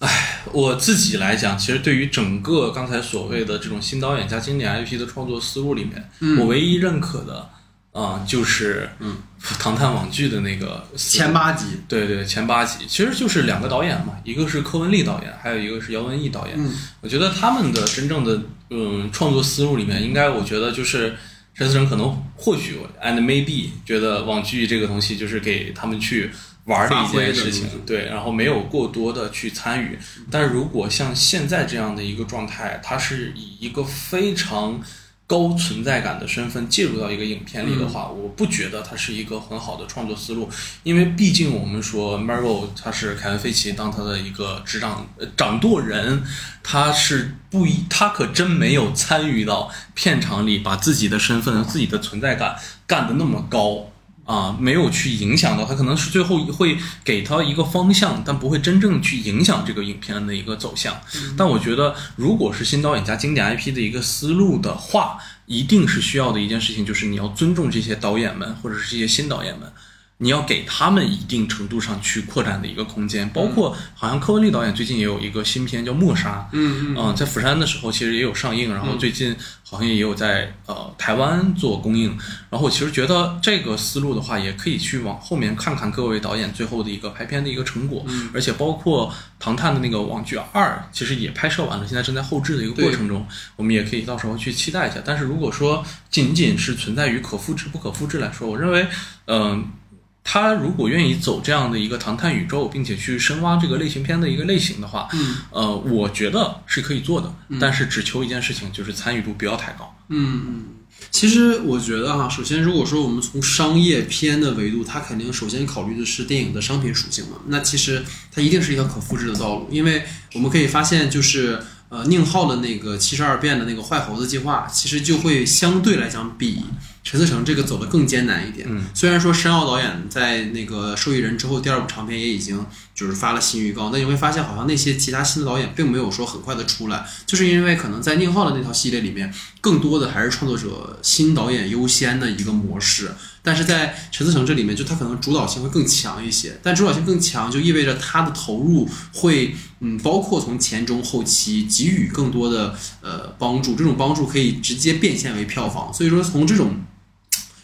哎，我自己来讲，其实对于整个刚才所谓的这种新导演加经典 IP 的创作思路里面，嗯我唯一认可的啊、就是嗯唐探网剧的那个前八集，对对，前八集其实就是两个导演嘛，一个是柯文丽导演，还有一个是姚文义导演。嗯我觉得他们的真正的嗯创作思路里面，应该我觉得就是陈思诚可能或许 and maybe 觉得网剧这个东西就是给他们去玩的一件事情对，然后没有过多的去参与。但如果像现在这样的一个状态，它是以一个非常高存在感的身份介入到一个影片里的话，我不觉得它是一个很好的创作思路，因为毕竟我们说 Marvel 他是凯文·费奇当他的一个执掌呃掌舵人，他是不一，他可真没有参与到片场里把自己的身份、自己的存在感干得那么高。啊，没有去影响到他，可能是最后会给他一个方向，但不会真正去影响这个影片的一个走向。但我觉得，如果是新导演加经典 IP 的一个思路的话，一定是需要的一件事情，就是你要尊重这些导演们或者是这些新导演们。你要给他们一定程度上去扩展的一个空间。包括好像柯文利导演最近也有一个新片叫《默杀》，嗯嗯，在釜山的时候其实也有上映，然后最近好像也有在呃台湾做公映。然后我其实觉得这个思路的话，也可以去往后面看看各位导演最后的一个拍片的一个成果，而且包括唐探的那个网剧二，其实也拍摄完了，现在正在后置的一个过程中，我们也可以到时候去期待一下。但是如果说仅仅是存在于可复制不可复制来说，我认为，嗯、他如果愿意走这样的一个唐探宇宙，并且去深挖这个类型片的一个类型的话，嗯呃，我觉得是可以做的，但是只求一件事情，就是参与度不要太高。嗯嗯。其实我觉得哈，首先如果说我们从商业片的维度，它肯定首先考虑的是电影的商品属性嘛。那其实它一定是一条可复制的道路，因为我们可以发现，就是呃宁浩的那个七十二变的那个坏猴子计划，其实就会相对来讲比陈思诚这个走得更艰难一点。嗯，虽然说申奥导演在那个受益人之后第二部长片也已经就是发了新预告，但你会发现好像那些其他新的导演并没有说很快的出来，就是因为可能在宁浩的那套系列里面，更多的还是创作者新导演优先的一个模式。但是在陈思诚这里面，就他可能主导性会更强一些，但主导性更强就意味着他的投入会，嗯，包括从前中后期给予更多的呃帮助，这种帮助可以直接变现为票房。所以说从这种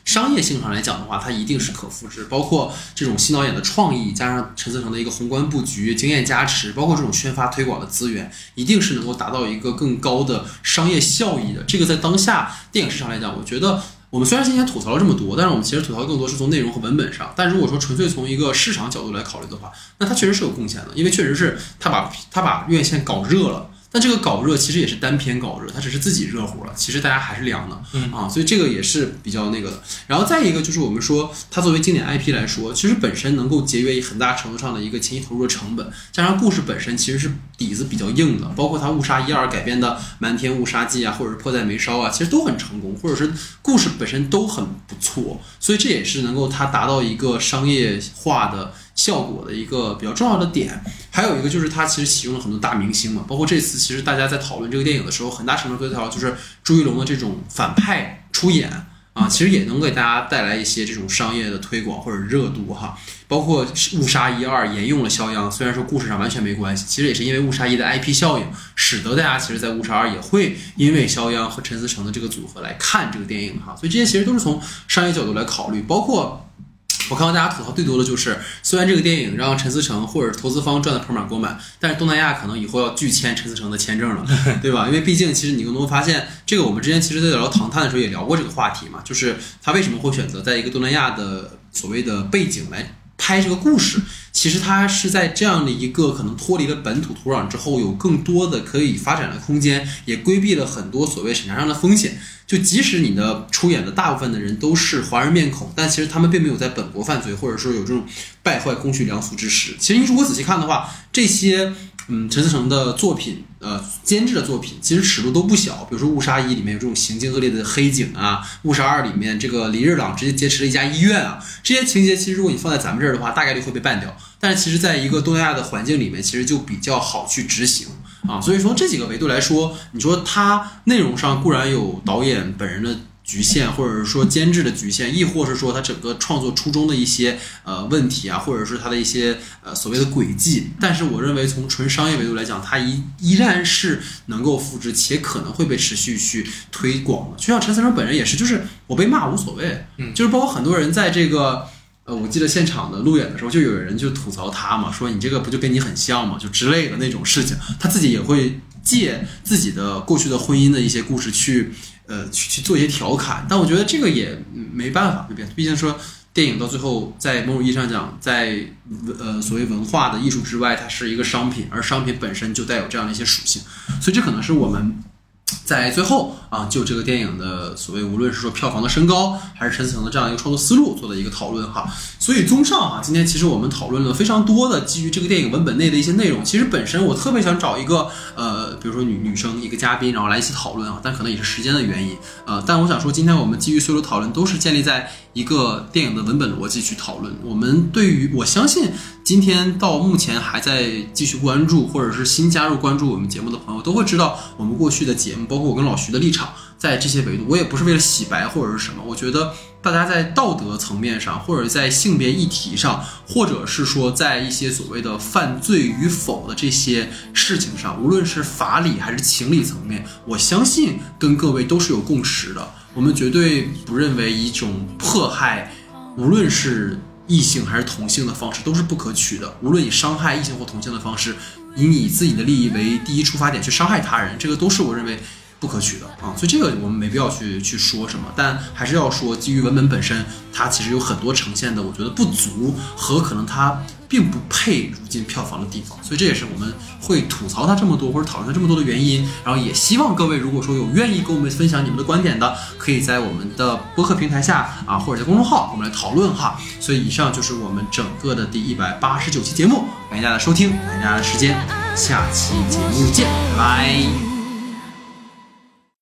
商业性上来讲的话，它一定是可复制，包括这种新导演的创意，加上陈思诚的一个宏观布局、经验加持，包括这种宣发推广的资源，一定是能够达到一个更高的商业效益的。这个在当下电影市场来讲，我觉得我们虽然今天吐槽了这么多，但是我们其实吐槽更多是从内容和文本上。但如果说纯粹从一个市场角度来考虑的话，那它确实是有贡献的，因为确实是他把他把院线搞热了。但这个搞热其实也是单篇搞热，它只是自己热乎了，其实大家还是凉的，嗯啊，所以这个也是比较那个的。然后再一个就是我们说，它作为经典 IP 来说，其实本身能够节约很大程度上的一个前期投入的成本，加上故事本身其实是底子比较硬的，包括它《误杀一二》改编的《瞒天误杀记》啊，或者是《迫在眉梢》啊，其实都很成功，或者是故事本身都很不错，所以这也是能够它达到一个商业化的。效果的一个比较重要的点，还有一个就是它其实启用了很多大明星嘛，包括这次其实大家在讨论这个电影的时候，很大程度可以就是朱一龙的这种反派出演啊，其实也能给大家带来一些这种商业的推广或者热度哈。包括《误杀一二》沿用了肖央，虽然说故事上完全没关系，其实也是因为《误杀一》的 IP 效应，使得大家其实，在《误杀二》也会因为肖央和陈思诚的这个组合来看这个电影哈。所以这些其实都是从商业角度来考虑，包括。我看到大家吐槽最多的就是，虽然这个电影让陈思诚或者投资方赚得盆满钵满，但是东南亚可能以后要拒签陈思诚的签证了，对吧？因为毕竟其实你能够发现，这个我们之前其实在聊《唐探》的时候也聊过这个话题嘛，就是他为什么会选择在一个东南亚的所谓的背景来拍这个故事。其实他是在这样的一个可能脱离了本土土壤之后，有更多的可以发展的空间，也规避了很多所谓审查上的风险。就即使你的出演的大部分的人都是华人面孔，但其实他们并没有在本国犯罪，或者说有这种败坏公序良俗之实。其实你如果仔细看的话，这些嗯陈思诚的作品，呃监制的作品，其实尺度都不小。比如说《误杀一》里面有这种行径恶劣的黑警啊，《误杀二》里面这个李日朗直接劫持了一家医院啊，这些情节其实如果你放在咱们这儿的话，大概率会被办掉。但是其实在一个东南亚的环境里面，其实就比较好去执行。啊，所以说这几个维度来说，你说它内容上固然有导演本人的局限，或者是说监制的局限，亦或是说它整个创作初衷的一些呃问题啊，或者是它的一些呃所谓的轨迹，但是我认为从纯商业维度来讲，它依依然是能够复制，且可能会被持续去推广的。就像陈思诚本人也是，就是我被骂无所谓，嗯就是包括很多人在这个。呃，我记得现场的路演的时候，就有人就吐槽他嘛，说你这个不就跟你很像吗？就之类的那种事情，他自己也会借自己的过去的婚姻的一些故事去，呃，去去做一些调侃。但我觉得这个也没办法，对不对？毕竟说电影到最后，在某种意义上讲，在呃所谓文化的艺术之外，它是一个商品，而商品本身就带有这样的一些属性，所以这可能是我们。在最后啊，就这个电影的所谓，无论是说票房的升高，还是陈思诚的这样一个创作思路做的一个讨论哈。所以综上啊，今天其实我们讨论了非常多的基于这个电影文本内的一些内容。其实本身我特别想找一个呃，比如说女女生一个嘉宾，然后来一起讨论啊，但可能也是时间的原因呃，但我想说，今天我们基于所有讨论都是建立在一个电影的文本逻辑去讨论。我们对于我相信今天到目前还在继续关注，或者是新加入关注我们节目的朋友，都会知道我们过去的节目，包括我跟老徐的立场，在这些维度，我也不是为了洗白或者是什么。我觉得大家在道德层面上，或者在性别议题上，或者是说在一些所谓的犯罪与否的这些事情上，无论是法理还是情理层面，我相信跟各位都是有共识的。我们绝对不认为一种迫害，无论是异性还是同性的方式都是不可取的。无论你伤害异性或同性的方式，以你自己的利益为第一出发点去伤害他人，这个都是我认为不可取的啊。所以这个我们没必要去去说什么，但还是要说，基于文本本身，它其实有很多呈现的，我觉得不足和可能它并不配如今票房的地方。所以这也是我们会吐槽它这么多或者讨论它这么多的原因。然后也希望各位如果说有愿意跟我们分享你们的观点的，可以在我们的播客平台下啊，或者在公众号我们来讨论哈。所以以上就是我们整个的第一百八十九期节目，感谢大家的收听，感谢大家的时间，下期节目见，拜。